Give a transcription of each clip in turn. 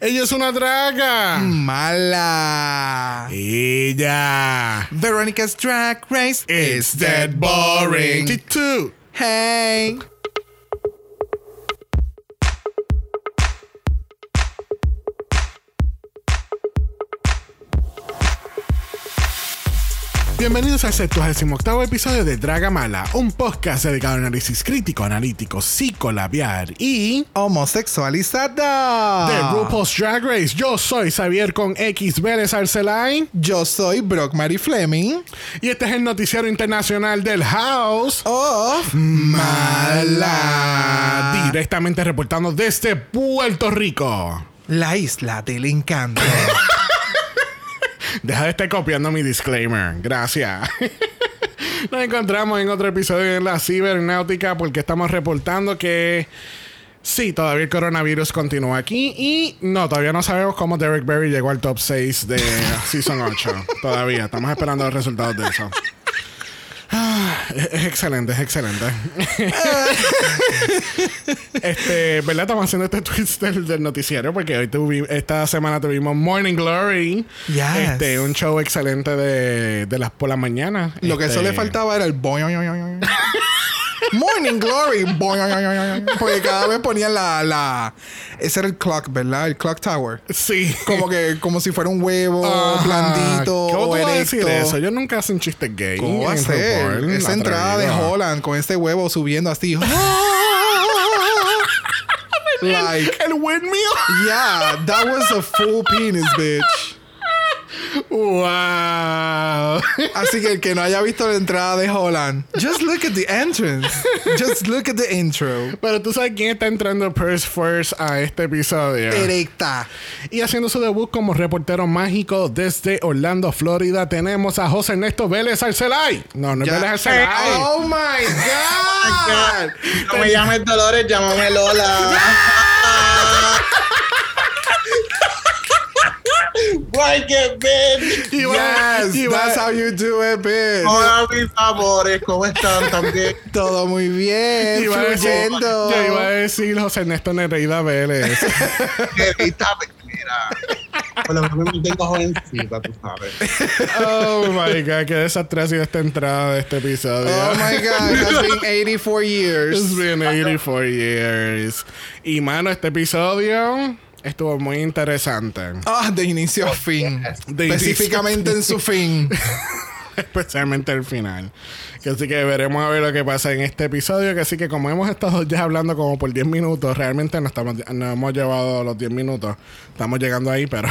Ella es una draga. Mala. Ella. Veronica's Drag Race It's dead boring. T2. Hey. Bienvenidos al 78 episodio de Draga Mala, un podcast dedicado al análisis crítico, analítico, psicolabiar y Homosexualizada. de RuPaul's Drag Race. Yo soy Xavier con X Vélez Arcelain Yo soy Brock Mary Fleming. y este es el noticiero internacional del House. Of Mala. Directamente reportando desde Puerto Rico. La isla del encanto. Deja de estar copiando mi disclaimer. Gracias. Nos encontramos en otro episodio de la cibernáutica porque estamos reportando que sí, todavía el coronavirus continúa aquí y no, todavía no sabemos cómo Derek Berry llegó al top 6 de Season 8. todavía, estamos esperando los resultados de eso. Ah, es excelente, es excelente. este, ¿verdad? Estamos haciendo este twist del, del noticiero porque hoy tuvi- esta semana tuvimos Morning Glory. Yes. Este, un show excelente de, de las por la mañana. Lo que Este, eso le faltaba era el boing. Morning Glory. Porque cada vez ponían la, la. Ese era el clock, ¿verdad? El clock tower. Sí. Como que, como si fuera un huevo Ajá. blandito ¿Cómo tú vas a erecto. decir eso? Yo nunca hacen chistes gay. ¿Cómo va a ser? Esa entrada de. Holland con este huevo subiendo así. like, El windmill. yeah, that was a full penis, bitch. Wow. Así que el que no haya visto la entrada de Holland, just look at the entrance. Just look at the intro. Pero tú sabes quién está entrando Purse First a este episodio. Erecta. Y haciendo su debut como reportero mágico desde Orlando, Florida, tenemos a José Ernesto Vélez Arcelay. No, no es. Vélez Arcelay. Oh my God. No me llames Dolores, llámame Lola. Why get bitch? Yes, y that's how you do it, bitch. Hola mis amores, ¿cómo están también? Todo muy bien, iba fluyendo. yo iba a decir José Ernesto Nereida Vélez. Querida, mira. Por lo menos me mantengo jovencita, tú sabes. oh my god, qué desastre ha sido esta entrada de este episodio. Oh my God, it has been 84 years. It's been 84 years. Y mano, este episodio estuvo muy interesante. Ah, de inicio a fin. De inicio- Específicamente en su fin. Especialmente el final. Que así que veremos a ver lo que pasa en este episodio. Que así que como hemos estado ya hablando como por 10 minutos, realmente no, estamos, no hemos llevado los 10 minutos. Estamos llegando ahí, pero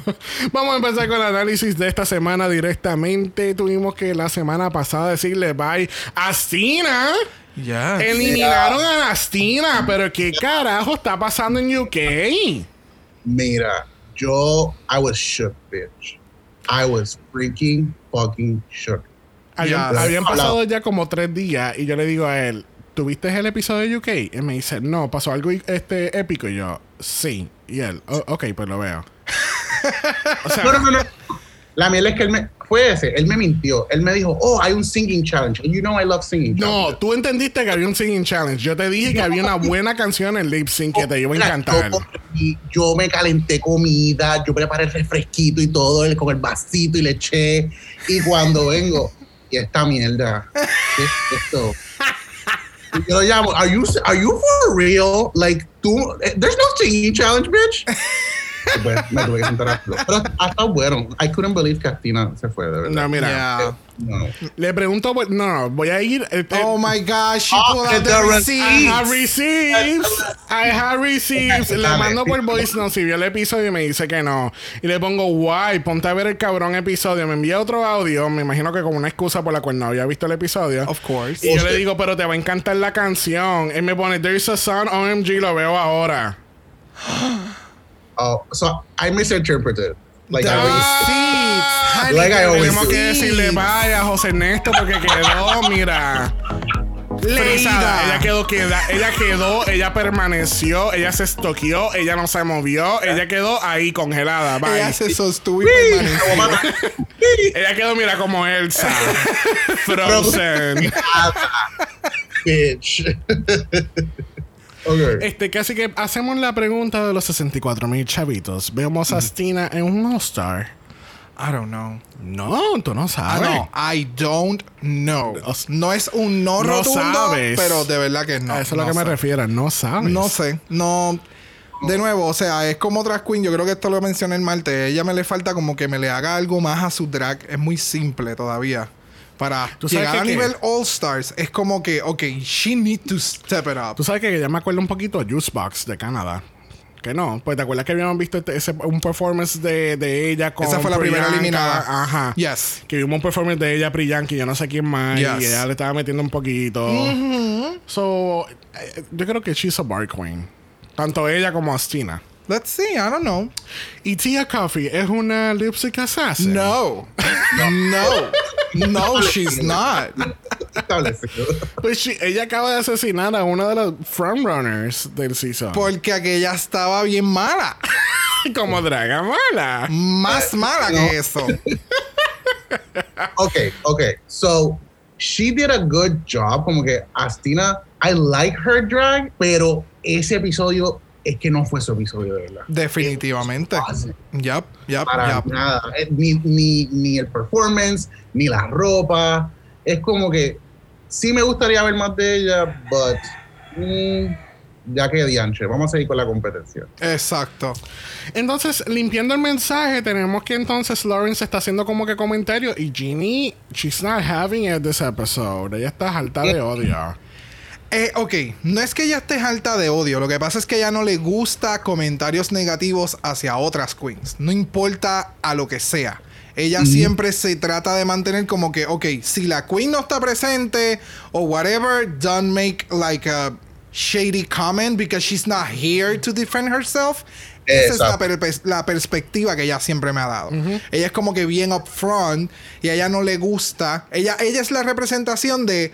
vamos a empezar con el análisis de esta semana directamente. Tuvimos que la semana pasada decirle bye a Stina. Ya. Eliminaron a Nastina, pero ¿qué carajo está pasando en UK? Mira, yo, I was shook, bitch. I was freaking fucking shook. Habían, habían pasado ya como tres días y yo le digo a él, ¿tuviste el episodio de UK? Y me dice, no, pasó algo este épico. Y yo, sí. Y él, "Oh, ok, pues lo veo. o sea, no, no, no. La miel es que él me, fue ese, él me mintió. Él me dijo, oh, hay un singing challenge. You know I love singing no, challenges. tú entendiste que había un singing challenge. Yo te dije que había una buena canción en lip sync que te iba a encantar. Yo, yo me calenté comida, yo preparé el refresquito y todo, el- con el vasito y le eché. Y cuando vengo, y esta mierda, ¿qué es esto? Y yo lo llamo, are you, are you for real? Like, tú, eh, there's no singing challenge, bitch. Pues, me tuve que sentar a. Pero ha estado bueno. I couldn't believe que Astina se fue, de verdad. No, mira, Yeah. No. le pregunto, pues, no, no, voy a ir. este, Oh my gosh, she Oh, pulled out the the receipt. I receipts. have receipts. I have receipts. Le mando por voice no si vio el episodio y me dice que no. Y le pongo, guay, ponte a ver el cabrón episodio. Me envía otro audio, me imagino que como una excusa por la cual no había visto el episodio. Of course. Y yo le digo, pero te va a encantar la canción. Él me pone, There's a Sun, OMG, lo veo ahora. Oh, so I misinterpreted. Like, The I was- receipts. Honey, Like I always Tenemos do. que decirle vaya a José Ernesto porque quedó, mira. frisada. Ella quedó, queda, ella quedó, ella permaneció, ella se estoqueó, ella no se movió, ella quedó ahí congelada. Bye. Ella se sostuvo y permaneció. Ella quedó, mira, como Elsa. Frozen. bitch. Este, casi que hacemos la pregunta de los 64 mil chavitos. Vemos a Stina en un All-Star. I don't know. No, tú no Ah, sabes. no, I don't know. No es un no, No rotundo, sabes. pero de verdad que no. A eso es no lo que me refiero. No sabes. No sé, no. De nuevo, o sea, es como otras queen. Yo creo que esto lo mencioné el martes. Ella me le falta como que me le haga algo más a su drag. Es muy simple todavía. Para ¿Tú sabes llegar a que nivel All Stars, es como que, ok, she need to step it up. Tú sabes que ya me acuerdo un poquito de Juicebox de Canadá. Que no, pues te acuerdas que habíamos visto este- ese, un performance de, de ella con. Esa fue la primera eliminada. Ajá. Yes. Que vimos un performance de ella, Priyanka, y yo no sé quién más. Yes. Y ella le estaba metiendo un poquito. So, eh, yo creo que she's a bar queen. Tanto ella como Astina. Let's see, I don't know. Y Tia Coffee es una lipstick assassin. No. No. No, she's not. Pues she- ella acaba de asesinar a una de las frontrunners del season. Porque aquella estaba bien mala. como Draga Mala. Más mala que eso. Okay, okay. So she did a good job. Como que Astina, I like her drag, pero ese episodio es que no fue su episodio de verdad. Definitivamente. Yup, Para yup. nada. Ni, ni, ni el performance, ni la ropa. Es como que sí me gustaría ver más de ella, but mm, ya que dianche, vamos a seguir con la competencia. Exacto. Entonces, limpiando el mensaje, tenemos que entonces Lawrence está haciendo como que comentario y Ginny, she's not having it this episode. Ella está harta de odio. Eh, ok, no es que ella esté alta de odio, lo que pasa es que ella no le gusta comentarios negativos hacia otras queens, no importa a lo que sea. Ella siempre se trata de mantener como que, ok, si la queen no está presente o whatever, don't make like a shady comment because she's not here to defend herself. Esa es la, perspectiva que ella siempre me ha dado. Ella es como que bien upfront y a ella no le gusta. Ella, ella es la representación de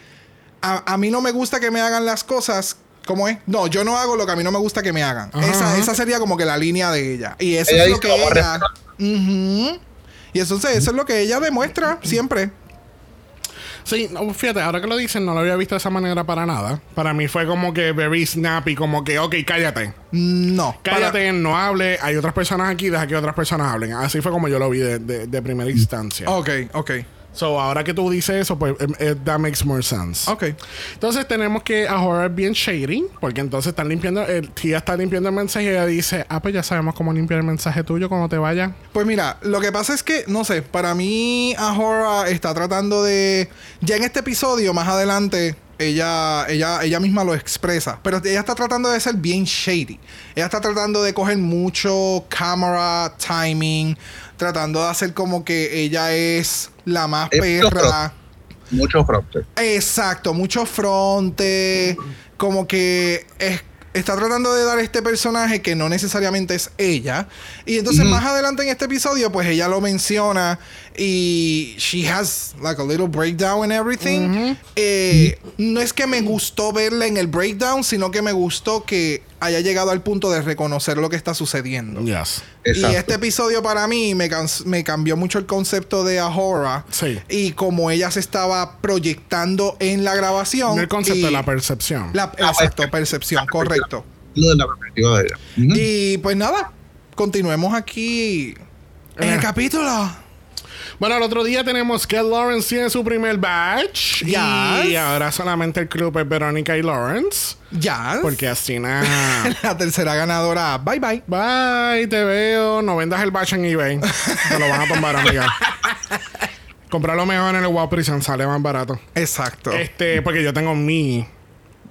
a, a mí no me gusta que me hagan las cosas. ¿Cómo es? No, yo no hago lo que a mí no me gusta que me hagan. Ajá, esa, ajá. esa sería como que la línea de ella. Y eso Ella es lo que "Vamos a ella. Y entonces eso es lo que ella demuestra siempre. Sí, no, fíjate, ahora que lo dicen, no lo había visto de esa manera para nada. Para mí fue como que very snappy, como que, ok, cállate. No. Cállate, no hable. Hay otras personas aquí, deja que otras personas hablen. Así fue como yo lo vi de, de- de primera instancia. Ok, ok. So, ahora que tú dices eso, pues, em, eh, that makes more sense. Ok. Entonces tenemos que ahora es bien shady, porque entonces están limpiando, el tía está limpiando el mensaje y ella dice, ah, pues ya sabemos cómo limpiar el mensaje tuyo cuando te vaya. Pues mira, lo que pasa es que, no sé, para mí Ahora está tratando de... Ya en este episodio, más adelante, ella, ella, ella misma lo expresa. Pero ella está tratando de ser bien shady. Ella está tratando de coger mucho camera timing, tratando de hacer como que ella es la más Es perra. Mucho fronte. Exacto, mucho fronte. Como que es- está tratando de dar este personaje que no necesariamente es ella. Y entonces más adelante en este episodio, pues ella lo menciona y she has like a little breakdown and everything. Eh, no es que me gustó verla en el breakdown, sino que me gustó que haya llegado al punto de reconocer lo que está sucediendo. Yes. Exacto. Y este episodio para mí me, me cambió mucho el concepto de Ahora. Sí. Y como ella se estaba proyectando en la grabación. No el concepto de la percepción. la- exacto, percepción, correcto. Lo de la perspectiva de ella. Y pues nada, continuemos aquí en el Eh. capítulo. Bueno, el otro día tenemos que Lawrence tiene su primer batch. Yes. Y ahora solamente el club es Verónica y Lawrence. Ya. Porque Astina... la tercera ganadora. Bye bye. Bye, te veo. No vendas el batch en eBay. Te lo van a tomar, amiga. Comprarlo mejor en el Wow Prison, sale más barato. Exacto. Este, porque yo tengo mi,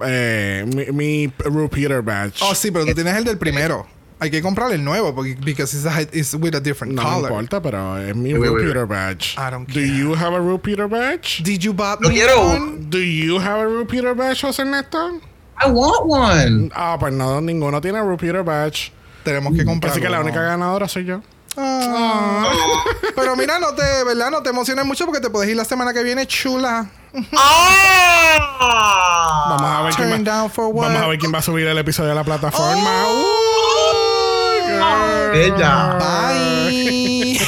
eh, mi, mi repeater badge. Oh, sí, pero tú tienes el del primero. Hay que comprar el nuevo porque because it's, a- it's with a different no color. importa, pero es mi Wait, repeater badge. I don't Do care. you have a repeater badge? Did you buy Yo me quiero one? Do you have a repeater badge, José Ernesto? I want one. Ah, pues no, ninguno tiene repeater badge. Tenemos que comprar. Así que la única ganadora soy yo. Ah. Pero mira, no te, ¿verdad? No te emociones mucho porque te puedes ir la semana que viene chula. Ah. Vamos a ver quién va, vamos a ver quién va a subir el episodio de la plataforma. Oh. Uh. Bella. Bye.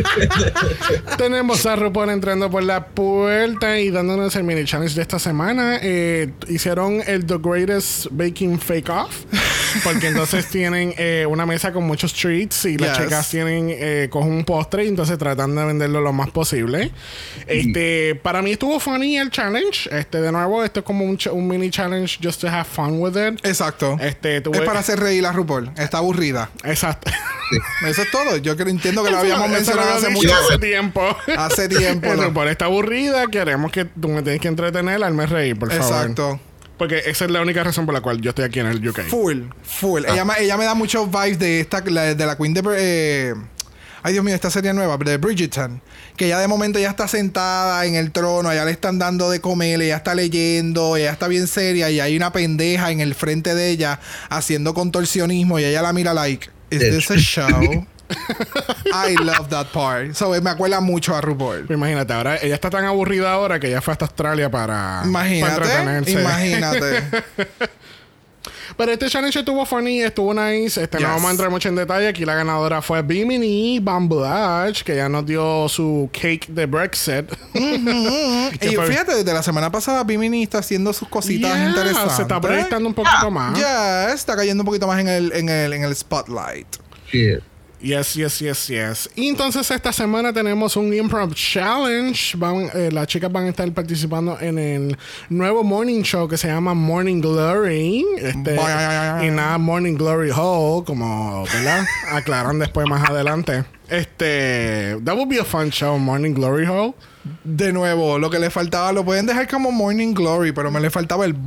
Tenemos a RuPaul entrando por la puerta y dándonos el mini challenge de esta semana. Eh, hicieron el The Greatest Baking Fake Off. Porque entonces tienen eh, una mesa con muchos treats y las Yes. chicas tienen eh, cogen un postre y entonces tratan de venderlo lo más posible. Este, para mí estuvo funny el challenge. Este, de nuevo, esto es como un, mini challenge just to have fun with it. Exacto. Este, tuve- Es para hacer reír a RuPaul. Está aburrida. Exacto. Eso es todo. Yo creo, entiendo que lo habíamos mencionado lo hace mucho. hace tiempo. Hace tiempo. RuPaul está aburrida. Queremos que tú me tienes que entretener. Hazme reír, por favor. Exacto. Porque esa es la única razón por la cual yo estoy aquí en el UK. Full, full. Ah. Ella, me- ella me da muchos vibes de esta, la- de la Queen de. eh, ay, Dios mío, esta serie nueva, de Bridgerton. Que ya de momento ya está sentada en el trono, allá le están dando de comer, ella está leyendo, ella está bien seria y hay una pendeja en el frente de ella haciendo contorsionismo y ella la mira like, ¿Is De this a show? I love that part. So, me acuerda mucho a RuPaul. Imagínate, ahora ella está tan aburrida ahora que ella fue hasta Australia para, para Imagínate, entretenerse. imagínate. Pero este challenge estuvo funny, estuvo nice. Este, Yes. No vamos a entrar mucho en detalle. Aquí la ganadora fue Bimini Bambulash, que ya nos dio su cake de Brexit. Que y fue- fíjate, desde la semana pasada Bimini está haciendo sus cositas Yeah, interesantes. Se está proyectando un poquito más. Ya, está cayendo un poquito más en el, en el, en el spotlight. Shit. Yes, yes, yes, yes. Y entonces esta semana tenemos un Improv Challenge. Van, eh, las chicas van a estar participando en el nuevo morning show que se llama Morning Glory. Este, y nada, Morning Glory Hall, como, ¿verdad? Aclaran después más adelante. Este, that would be a fun show, Morning Glory Hall. De nuevo, lo que le faltaba, lo pueden dejar como Morning Glory, pero me le faltaba el.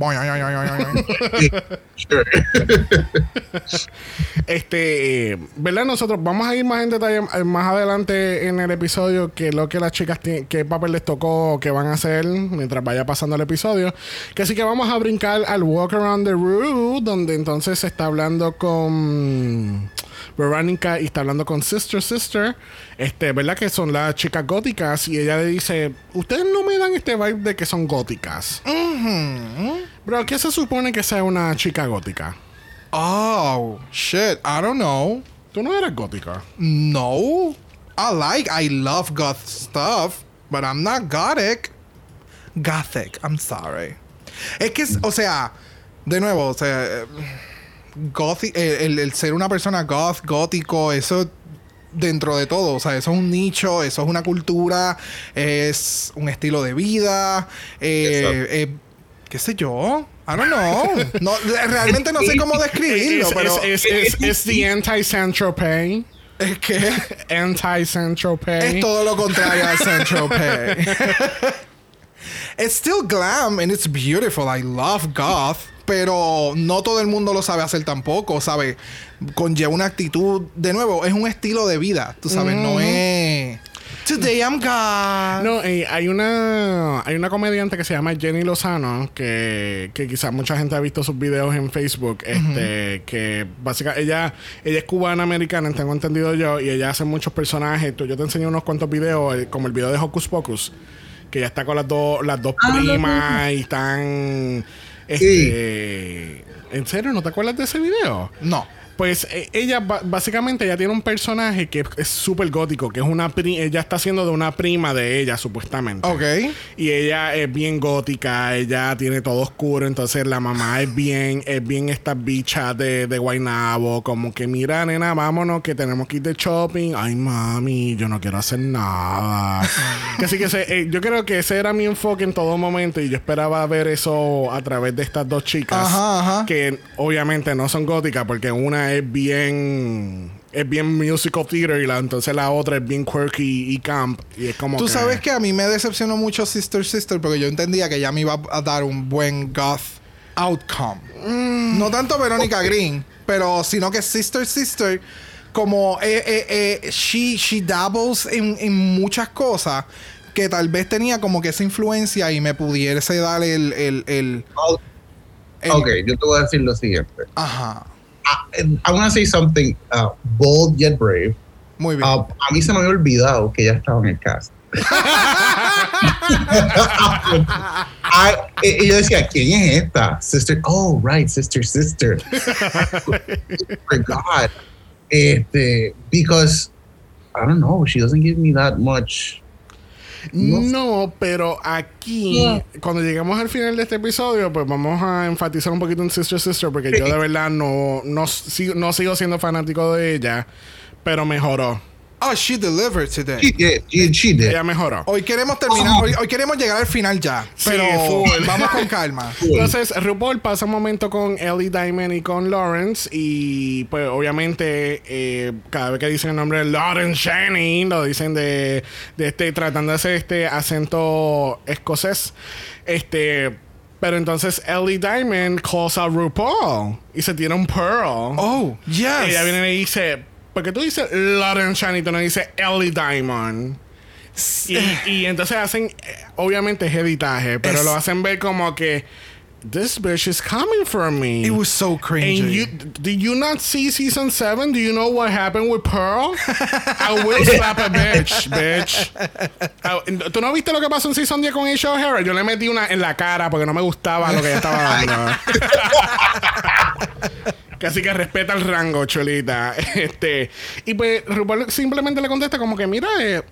Este, eh, ¿verdad? Nosotros vamos a ir más en detalle eh, más adelante en el episodio que lo que las chicas qué papel les tocó, qué van a hacer mientras vaya pasando el episodio. Que así que vamos a brincar al Walk Around the Room, donde entonces se está hablando con Veronica y está hablando con Sister Sister, este, ¿verdad? Que son las chicas góticas y ella le dice, ustedes no me dan este vibe de que son góticas. Bro, ¿qué se supone que sea una chica gótica? oh, shit. I don't know. Tú no eres gótica. No. I like, I love goth stuff, but I'm not gothic. Gothic, I'm sorry. Es que, o sea, de nuevo, o sea, eh, gothi- eh, el, el ser una persona goth, gótico, eso dentro de todo, o sea, eso es un nicho, eso es una cultura, es un estilo de vida, eh, eh, qué sé yo. I don't know. No, realmente no sé cómo describirlo, Es, pero es, es, es, es the anti-Saint-Tropez. es que Anti-Saint-Tropez. Es todo lo contrario al Central Pay. it's still glam and it's beautiful. I love goth. Pero no todo el mundo lo sabe hacer tampoco, ¿sabes? Conlleva una actitud. De nuevo, es un estilo de vida. Tú sabes, no es. Today I'm God. No, eh, hay una hay una comediante que se llama Jenny Lozano que, que quizás mucha gente ha visto sus videos en Facebook este que básicamente ella ella es cubana americana tengo entendido yo y ella hace muchos personajes Tú- yo te enseñé unos cuantos videos eh, como el video de Hocus Pocus que ya está con las dos las dos primas y están este ¿En serio no te acuerdas de ese video? No. Pues eh, ella básicamente ella tiene un personaje que es súper gótico, que es una pri- ella está haciendo de una prima de ella supuestamente. Ok. Y ella es bien gótica, ella tiene todo oscuro, entonces la mamá es bien, es bien esta bicha de, de Guaynabo, como que mira nena, vámonos que tenemos que ir de shopping. Ay mami, yo no quiero hacer nada. Así que eh, yo creo que ese era mi enfoque en todo momento y yo esperaba ver eso a través de estas dos chicas Ajá, ajá. que obviamente no son góticas porque una es bien es bien musical theater y la entonces la otra es bien quirky y camp y es como Tú que- sabes que a mí me decepcionó mucho Sister Sister porque yo entendía que ella me iba a dar un buen goth outcome. Mm. No tanto Verónica Green, pero sino que Sister Sister, como eh, eh, eh, she, she dabbles en, en muchas cosas que tal vez tenía como que esa influencia y me pudiese dar el... el, el, el- ok, yo te voy a decir lo siguiente. Ajá. I, I want to say something uh, bold yet brave. Muy bien. Uh, a mí se me había olvidado que ella estaba en el cast. Y, y yo decía, ¿quién es esta? Sister, oh, right, sister, sister. Forgot. Este, because I don't know. She doesn't give me that much. No, pero aquí, Yeah. cuando lleguemos al final de este episodio, pues vamos a enfatizar un poquito en Sister Sister, porque yo de verdad no, no, sigo, no sigo siendo fanático de ella, pero mejoró. Oh, she delivered She today. did. She, she did. Ella mejoró. Hoy queremos terminar, hoy, hoy queremos llegar al final ya. Sí, Pero full. vamos con calma. Entonces, RuPaul pasa un momento con Ellie Diamond y con Lawrence. Y pues, obviamente, eh, cada vez que dicen el nombre de Lawrence Channing, lo dicen de, de este, tratando de hacer este acento escocés. Este. Pero entonces Ellie Diamond calls a RuPaul y se tira un pearl. Oh, yes. Ella viene y dice, porque tú dices Lawrence Channing, tú no dices Ellie Diamond. Y, y entonces hacen, eh, obviamente es editaje, pero Es- lo hacen ver como que this bitch is coming for me. It was so cringy. And you, did you not see season 7? Do you know what happened with Pearl? I will slap a bitch, bitch. ¿Tú no viste lo que pasó en season 10 con Aisha O'Hara? Yo le metí una en la cara porque no me gustaba lo que ella estaba dando. Casi que respeta el rango, cholita. Este, y pues RuPaul simplemente le contesta como que, mira, eh,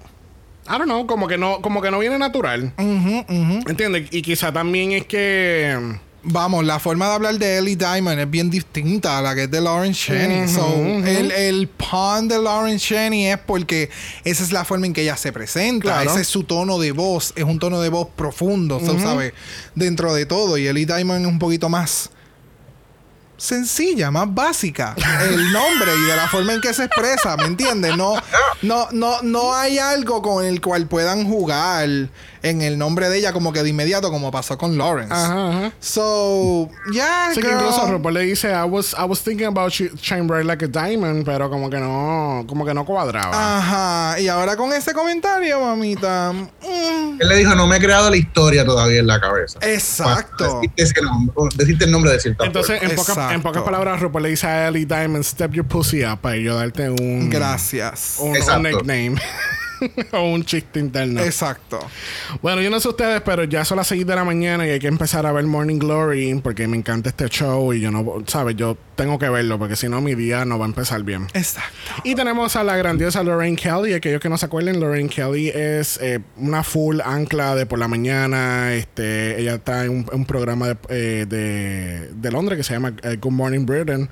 I don't know, como que no, como que no viene natural. ¿Entiendes? Y quizá también es que. Vamos, la forma de hablar de Ellie Diamond es bien distinta a la que es de Lawrence Cheney. so, el, el pun de Lawrence Cheney es porque esa es la forma en que ella se presenta. Claro. Ese es su tono de voz. Es un tono de voz profundo, so, ¿sabes? Dentro de todo. Y Ellie Diamond es un poquito más sencilla, más básica. El nombre y de la forma en que se expresa, ¿me entiendes? No, no, no, no hay algo con el cual puedan jugar en el nombre de ella como que de inmediato, como pasó con Lawrence. Ajá, ajá. So, yeah, Así que incluso RuPaul le dice, I was, I was thinking about sh- shine bright like a diamond, pero como que no, como que no cuadraba. Ajá. Y ahora con ese comentario, mamita. mm, Él le dijo, no me he creado la historia todavía en la cabeza. exacto. Decirte, ese nombre, decirte el nombre de cierta Entonces, en, pocas- Exacto. en pocas palabras, RuPaul le dice a Ellie Diamond, step your pussy up, para yo darte un, Gracias. un, nickname. o un chiste interno. Exacto. Bueno, yo no sé ustedes, pero ya son las 6 de la mañana y hay que empezar a ver Morning Glory porque me encanta este show y yo no, ¿sabes? Yo tengo que verlo porque si no mi día no va a empezar bien. Exacto. Y tenemos a la grandiosa Lorraine Kelly. Aquellos que no se acuerden, Lorraine Kelly es eh, una full ancla de por la mañana. Este, ella está en un, un programa de, eh, de, de Londres que se llama eh, Good Morning Britain.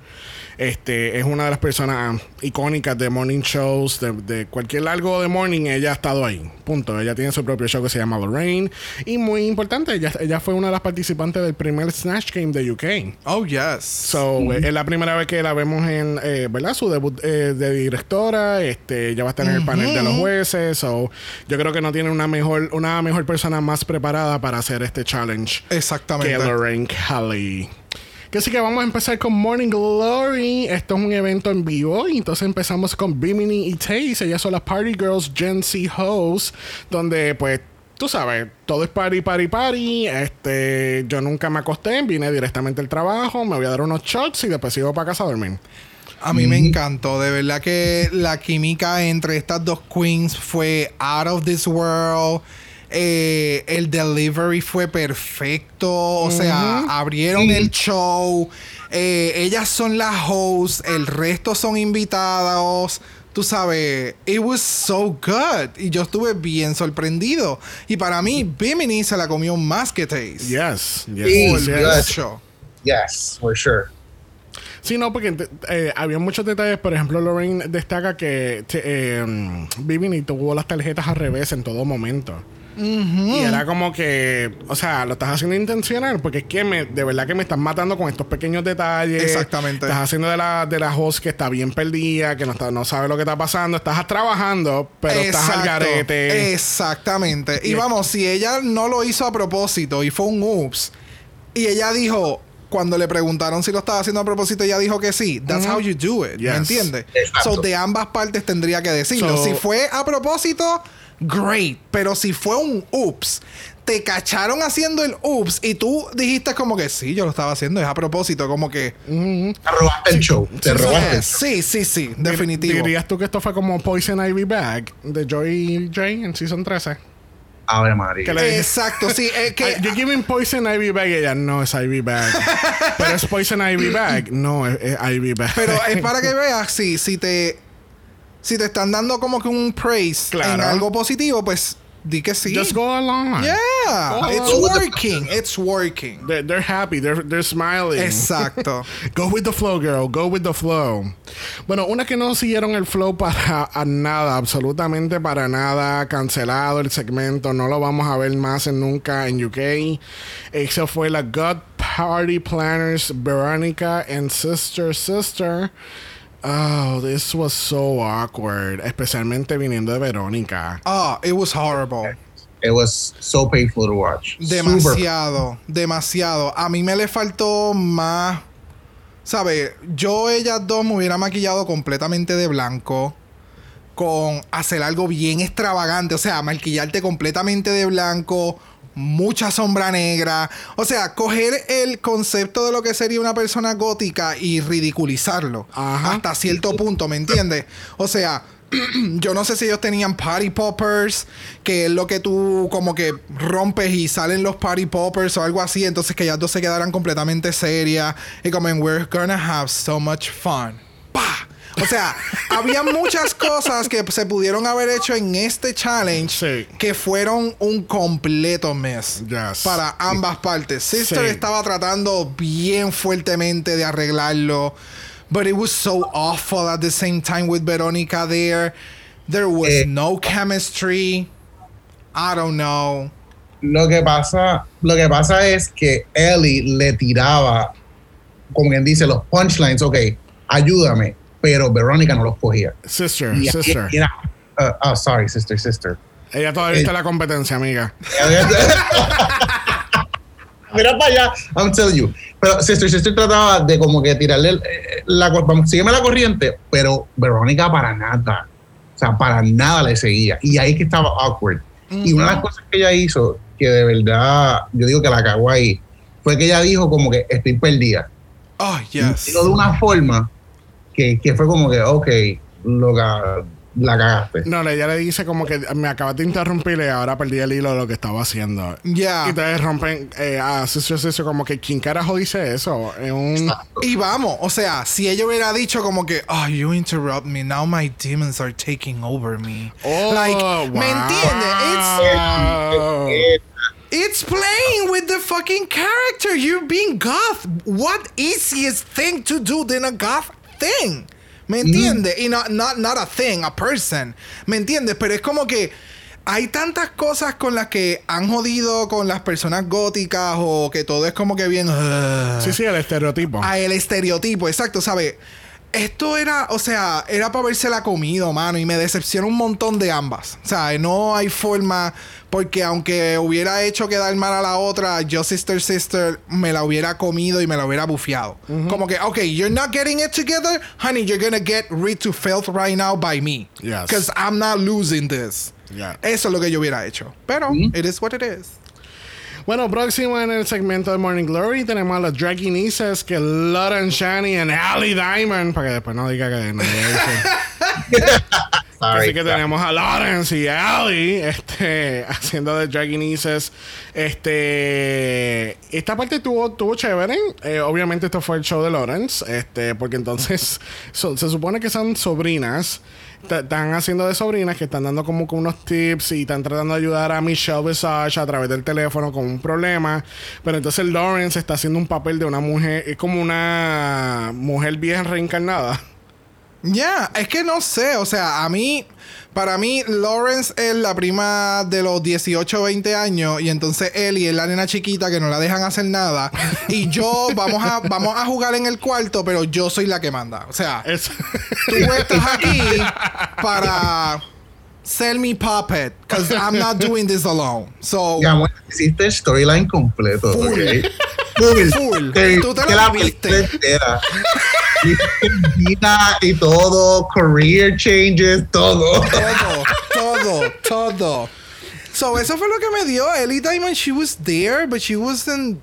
Este, es una de las personas icónicas de morning shows, de, de cualquier algo de morning, ella ha estado ahí. Punto. Ella tiene su propio show que se llama Lorraine. Y muy importante, ella, ella fue una de las participantes del primer Snatch Game de UK. Oh, yes. So, es la primera vez que la vemos en, eh, ¿verdad? Su debut eh, de directora. Este, ella va a estar en el panel de los jueces. So, yo creo que no tiene una mejor, una mejor persona más preparada para hacer este challenge Exactamente. que Lorraine Kelly. Que así que vamos a empezar con Morning Glory. Esto es un evento en vivo. Y entonces empezamos con Bimini y Taze. Ellas son las Party Girls Gen Z Hosts. Donde, pues, tú sabes, todo es party, party, party. Este, yo nunca me acosté. Vine directamente al trabajo. Me voy a dar unos shots y después sigo para casa a dormir. A mí me encantó. De verdad que la química entre estas dos queens fue out of this world. Eh, el delivery fue perfecto. O sea, abrieron el show. Eh, ellas son las hosts. El resto son invitados. Tú sabes, it was so good. Y yo estuve bien sorprendido. Y para mí, Bimini se la comió más que Taste. Yes, yes, yes, yes. yes. show. Yes, for sure. Sí, no, porque eh, había muchos detalles. Por ejemplo, Lorraine destaca que eh, Bimini tuvo las tarjetas al revés en todo momento. Y era como que, o sea, lo estás haciendo intencional porque es que me, de verdad que me estás matando con estos pequeños detalles. Exactamente. Estás haciendo de la, de la host que está bien perdida, que no, está, no sabe lo que está pasando. Estás trabajando, pero estás al garete. Exactamente. Y Y- vamos, si ella no lo hizo a propósito y fue un oops, y ella dijo, cuando le preguntaron si lo estaba haciendo a propósito, ella dijo que sí. That's how you do it. Yes. ¿Me entiendes? Exacto. So, de ambas partes tendría que decirlo. So- si fue a propósito, great. Pero si fue un oops, te cacharon haciendo el oops y tú dijiste como que sí, yo lo estaba haciendo, es a propósito, como que. Te robaste el show. Te robaste. Sí, sí, sí, definitivo. ¿Dirías tú que esto fue como Poison Ivy Bag de Joy J en Season 13? Ave María. Exacto, sí. Es que, You're giving Poison Ivy Bag. Ella, no, es Ivy Bag. Pero es Poison Ivy Bag. No, es, es Ivy Bag. Pero es para que veas si, si te Si te están dando como que un praise en algo positivo, pues di que sí. Just go along. Yeah, Go it's along. working. It's working. They're, they're happy. They're, they're smiling. Exacto. Go with the flow, girl. Go with the flow. Bueno, una que no siguieron el flow para a nada, absolutamente para nada. Cancelado el segmento. No lo vamos a ver más en nunca en UK. Esa fue la God Party Planners, Veronica and Sister Sister. Oh, this was so awkward. Especialmente viniendo de Verónica. Oh, it was horrible. It was so painful to watch. Super. Demasiado, demasiado. A mí me le faltó más. ¿Sabes? Yo, ellas dos, me hubiera maquillado completamente de blanco. Con hacer algo bien extravagante. O sea, maquillarte completamente de blanco. Mucha sombra negra. O sea, coger el concepto de lo que sería una persona gótica y ridiculizarlo. Ajá. Hasta cierto punto, ¿me entiendes? O sea, yo no sé si ellos tenían party poppers, que es lo que tú como que rompes y salen los party poppers o algo así, entonces que ellas dos se quedaran completamente serias y como en we're gonna have so much fun. ¡Pah! O sea, había muchas cosas que se pudieron haber hecho en este challenge Sí. que fueron un completo mess Yes. para ambas partes. Sister Sí. estaba tratando bien fuertemente de arreglarlo. But it was so awful at the same time with Veronica there. There was Eh. no chemistry. I don't know. Lo que pasa, lo que pasa es que Ellie le tiraba, como quien dice, los punchlines, ok, ayúdame, pero Verónica no los cogía. Sister, Y- sister. y era, uh, oh, sorry, sister, sister. Ella todavía Eh. está en la competencia, amiga. Mira para allá, I'm telling you. Pero Sister Sister trataba de como que tirarle eh, la, vamos, sígueme la corriente, pero Verónica para nada. O sea, para nada le seguía. Y ahí que estaba awkward. Y una de las cosas que ella hizo, que de verdad, yo digo que la cagó ahí, fue que ella dijo como que estoy perdida. Oh, Y yes. dijo de una forma que, que fue como que, ok, lo ca- la cagaste. No, ella le dice como que me acabas de interrumpir y ahora perdí el hilo de lo que estaba haciendo. Yeah. Y entonces rompen eh, a Sister Sister como que ¿quién carajo dice eso? En un... Y vamos, o sea, si ella hubiera dicho como que, oh, you interrupt me, now my demons are taking over me. Oh, like, wow. ¿me entiendes? Wow. Eh, It's playing with the fucking character. You're being goth. What easiest thing to do than a goth thing? ¿Me entiendes? Y not, not a thing, a person. ¿Me entiendes? Pero es como que hay tantas cosas con las que han jodido con las personas góticas o que todo es como que bien. Sí, sí, el estereotipo. a el estereotipo, exacto, ¿sabes? Esto era, o sea, era para verse la comido, mano, y me decepciona un montón de ambas. O sea, no hay forma, porque aunque hubiera hecho quedar mal a la otra, yo Sister Sister me la hubiera comido y me la hubiera bufiado. Como que, ok, you're not getting it together, honey, you're gonna get rid to filth right now by me. Yes. Because I'm not losing this. Yeah. Eso es lo que yo hubiera hecho. Pero, it is what it is. Bueno, próximo en el segmento de Morning Glory tenemos a los Dragineses que Lauren Shani y Ali Diamond, para que después no diga que no sorry. Así que tenemos a Lawrence y a Ali este, haciendo de Dragineses. Este, esta parte tuvo, tuvo chévere. Eh, obviamente esto fue el show de Lawrence. Este, porque entonces so- se supone que son sobrinas. Están haciendo de sobrinas que están dando como que unos tips y están tratando de ayudar a Michelle Visage a través del teléfono con un problema. Pero entonces Lawrence está haciendo un papel de una mujer, es como una mujer vieja reencarnada. Ya, es que no sé, o sea, a mí, para mí, Lawrence es la prima de los 18 o 20 años y entonces Ellie es la nena chiquita que no la dejan hacer nada y yo vamos a, vamos a jugar en el cuarto, pero yo soy la que manda. O sea, Es- tú estás aquí para sell me puppet, because I'm not doing this alone. So, Mi amor, hiciste storyline completo, Full. Full. Full. Te- Tú te que la entera. Y todo, career changes, todo. todo, todo, todo. So, eso fue lo que me dio. Ellie Diamond, she was there, but she wasn't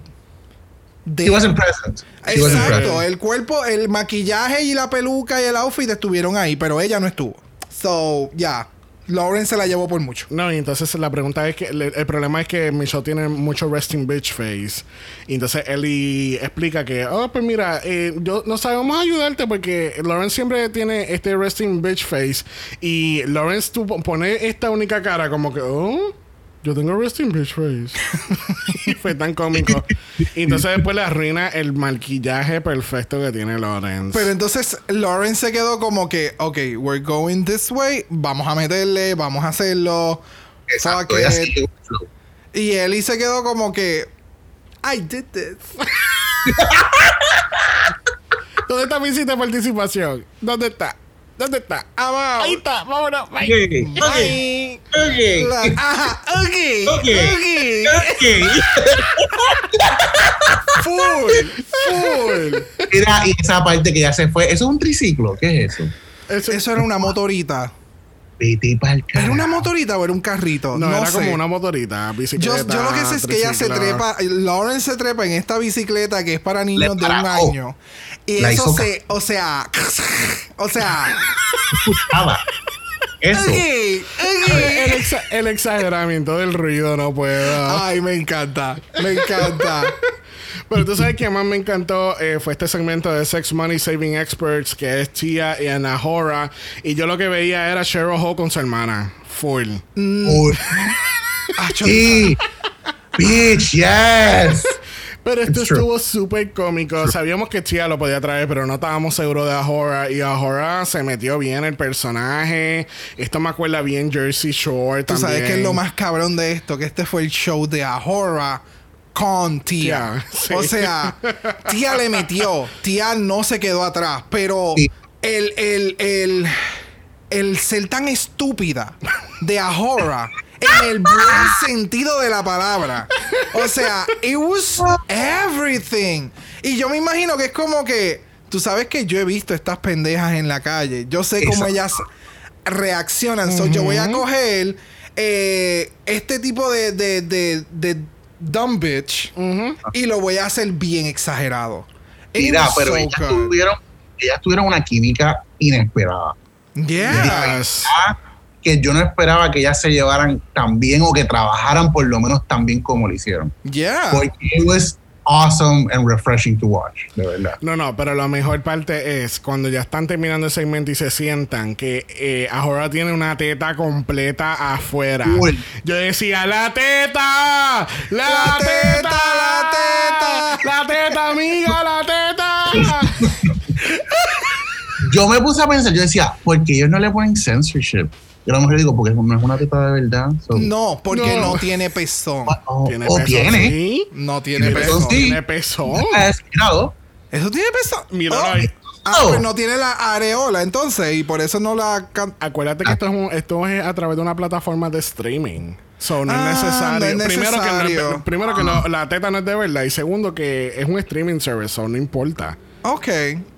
there. She wasn't present. She wasn't Exacto, present. el cuerpo, el maquillaje y la peluca y el outfit estuvieron ahí, pero ella no estuvo. So, ya. Lauren se la llevó por mucho. No, y entonces la pregunta es que el, problema es que Michelle tiene mucho resting bitch face. Y entonces Ellie explica que, oh, pues mira, eh, yo no sabemos ayudarte porque Lawrence siempre tiene este resting bitch face. Y Lawrence tú pone esta única cara como que, oh. Yo tengo resting bitch face. Fue tan cómico. Y entonces después le arruina el maquillaje perfecto que tiene Lawrence. Pero entonces Lauren se quedó como que, ok, we're going this way, vamos a meterle, vamos a hacerlo. Exacto, ella it. sigue con el flow. Y Ellie se quedó como que, I did this. ¿Dónde está mi cita de participación? ¿Dónde está? ¿Dónde está? Out. Ahí está, vámonos. Bye. Ok, Bye. ok, La- ajá, ok, Ok. ok. ok. Full, full. Mira, y esa parte que ya se fue, ¿eso es un triciclo? ¿Qué es eso? Eso, Eso era una motorita. Vete pa'l ¿Era una motorita o era un carrito? no, era sé. como una motorita, Yo, bicicleta. yo lo que sé es que ella se trepa, Lauren se trepa en esta bicicleta que es para niños de un año. Y La eso se, o sea, o sea. Eso. ok, El, ok. exa- el exageramiento del ruido no puedo. Ay, me encanta, me encanta. Pero tú sabes que más me encantó eh, fue este segmento de Sex Money Saving Experts que es Tia y Anahora. Y yo lo que veía era Cheryl Hall con su hermana. Full. Ah, yo- sí. Bitch, yes. Pero esto It's estuvo súper cómico. Sabíamos que Tia lo podía traer, pero no estábamos seguros de Ahora. Y Ahora se metió bien el personaje. Esto me acuerda bien Jersey Shore Tú también. sabes que es lo más cabrón de esto, que este fue el show de Ahora con Tía. Tía, sí. O sea, Tía le metió, Tía no se quedó atrás, pero Sí. el, el, el, el ser tan estúpida de Ahora en el buen sentido de la palabra. O sea, it was everything. Y yo me imagino que es como que, tú sabes que yo he visto estas pendejas en la calle. Yo sé cómo ellas reaccionan. So, yo voy a coger eh, este tipo de, de, de, de dumb bitch y lo voy a hacer bien exagerado. Mira, pero so ellas good. tuvieron, ellas tuvieron una química inesperada. Yeah. Yes. Que yo no esperaba que ellas se llevaran tan bien o que trabajaran por lo menos tan bien como lo hicieron. Yeah. Porque it was awesome and refreshing to watch, de verdad. No, no, pero la mejor parte es cuando ya están terminando el segmento y se sientan que eh, ahora tiene una teta completa afuera. Uy. Yo decía, ¡la teta! ¡La, La teta! teta, la teta! ¡La teta, amiga! ¡La teta! Yo me puse a pensar, yo decía, ¿por qué ellos no le ponen censorship? Yo a lo mejor digo, porque no es una teta de verdad. so- No, porque no, No. tiene pezón. ¿Tiene oh, peso? tiene. Sí. No tiene Tiene pezón. pezón, sí. Tiene pezón. Ah. ¿Eso tiene pezón? Míralo Oh. ahí. Ah, Oh. pues no tiene la areola entonces y por eso no la... Acuérdate que esto es, un- esto es a través de una plataforma de streaming. So, no Ah, es necesario. no es Primero, que, no es- necesario. primero que no, la teta no es de verdad. Y segundo, que es un streaming service. So, no importa. Ok,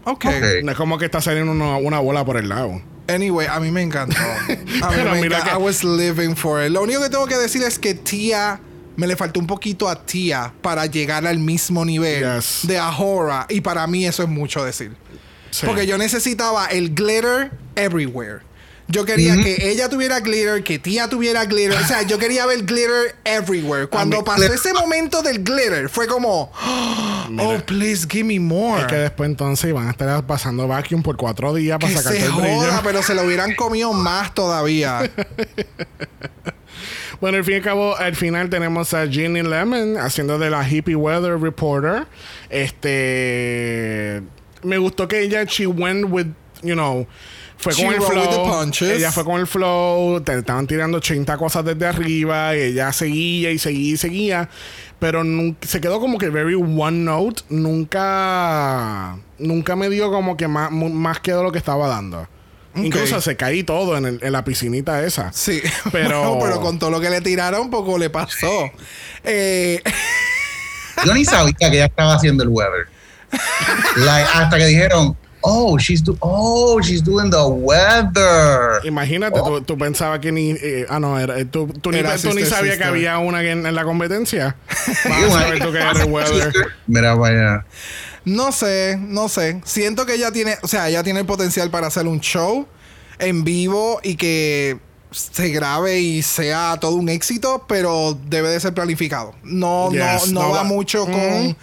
ok. Ok. No es como que está saliendo una, una bola por el lado. Anyway, a mí me encantó. A mí Pero me mira encantó. que- I was living for it. Lo único que tengo que decir es que Tía... Me le faltó un poquito a Tía para llegar al mismo nivel Yes. de Ahora. Y para mí eso es mucho decir. Sí. Porque yo necesitaba el glitter everywhere. Yo quería que ella tuviera glitter, que tía tuviera glitter. O sea, yo quería ver glitter everywhere. Cuando mí- pasó ese momento del glitter, fue como, oh, please give me more. Es que después entonces van a estar pasando vacuum por cuatro días para se el brillo. joda, pero se lo hubieran comido más todavía. Bueno, al fin y al cabo, al final tenemos a Ginny Lemon haciendo de la Hippie Weather Reporter. Este. Me gustó que ella, she went with, you know. Fue She con el flow. punches. Ella fue con el flow. Te estaban tirando 80 cosas desde arriba. Y ella seguía y seguía y seguía. Pero se quedó como que very one note. Nunca. Nunca me dio como que más, más quedó lo que estaba dando. Incluso se caí todo en, el- en la piscinita esa. Sí, Pero- Bueno, pero con todo lo que le tiraron, poco le pasó. Eh, Yo ni sabía que ella estaba haciendo el weather. Like, hasta que dijeron, oh, she's, do oh, she's doing the weather. Imagínate, Oh. tú, tú pensabas que ni. eh, ah, no, era, eh, tú, tú ni, Era tú ni sister, sabías que había una en, en la competencia. Sí, Vas a una- saber tú que eres weather. Mira, vaya. No sé, no sé. Siento que ella tiene, o sea, ella tiene el potencial para hacer un show en vivo y que se grabe y sea todo un éxito, pero debe de ser planificado. No, Yes, no, no, no va va- mucho con, Ujú.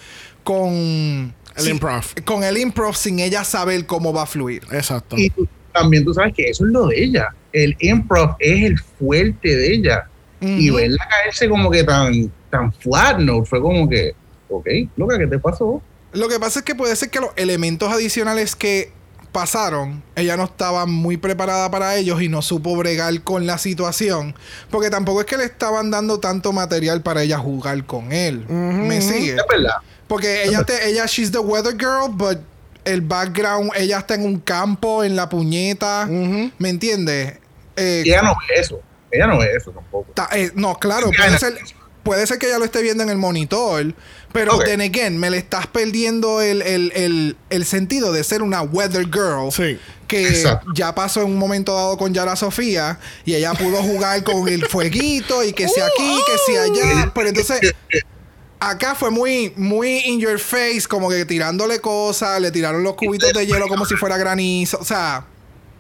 con El sí, improv. Con el improv sin ella saber cómo va a fluir. Exacto. Y tú- también tú sabes que eso es lo de ella. El improv es el fuerte de ella. Y verla caerse como que tan, tan flat note fue como que, ok, loca, ¿qué te pasó? Lo que pasa es que puede ser que los elementos adicionales que pasaron, ella no estaba muy preparada para ellos y no supo bregar con la situación. Porque tampoco es que le estaban dando tanto material para ella jugar con él. ¿Me sigue? Es verdad. Porque ella, te, ella, she's the weather girl, but el background, ella está en un campo, en la puñeta. ¿Me entiendes? Eh, ella no ve eso. Ella no ve eso tampoco. ta- eh, no, claro, puede ser, puede ser que ella lo esté viendo en el monitor, pero then again, me le estás perdiendo el, el, el, el sentido de ser una weather girl. Sí. Que Exacto. ya pasó en un momento dado con Yara Sofía y ella pudo jugar con el fueguito y que si aquí, que si allá. Pero entonces, acá fue muy, muy in your face, como que tirándole cosas, le tiraron los cubitos de hielo como si fuera granizo. O sea,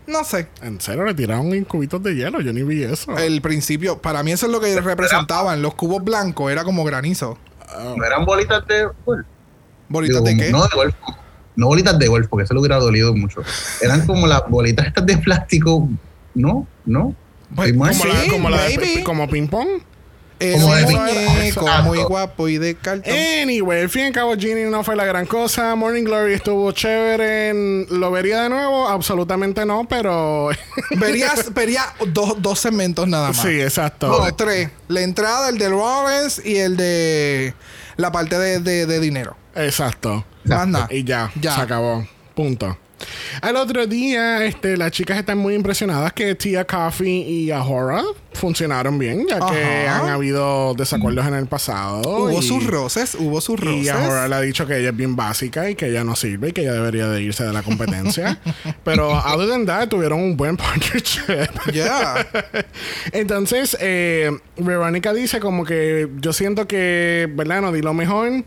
no sé. En serio, le tiraron en cubitos de hielo. Yo ni vi eso. El principio, para mí eso es lo que representaban. Los cubos blancos era como granizo. No eran bolitas de golf. ¿Bolitas Digo, de qué? No de golf. No bolitas de golf, porque eso le hubiera dolido mucho. Eran como las bolitas estas de plástico. No, no. Pues, Como la, sí, como, la de- como ping pong. Es como un de muñeco Exacto. muy guapo y de cartón. Anyway, al fin y al cabo, Ginny no fue la gran cosa. Morning Glory estuvo chévere. en- ¿Lo vería de nuevo? Absolutamente no, pero. Verías, vería dos, dos segmentos nada más. sí, exacto. No, tres. La entrada, el de Lawrence y el de la parte de, de- de dinero. Exacto. Más nada. Y ya, Ya. se acabó. Punto. Al otro día, este, las chicas están muy impresionadas que Tia Coffee y Ahora funcionaron bien, ya que han habido desacuerdos en el pasado. Hubo y- sus roces, hubo sus roces. Y Ahora le ha dicho que ella es bien básica y que ella no sirve y que ella debería de irse de la competencia. Pero other than that, tuvieron un buen partnership. Ya. Entonces, eh, Veronica dice como que yo siento que, ¿verdad? No di lo mejor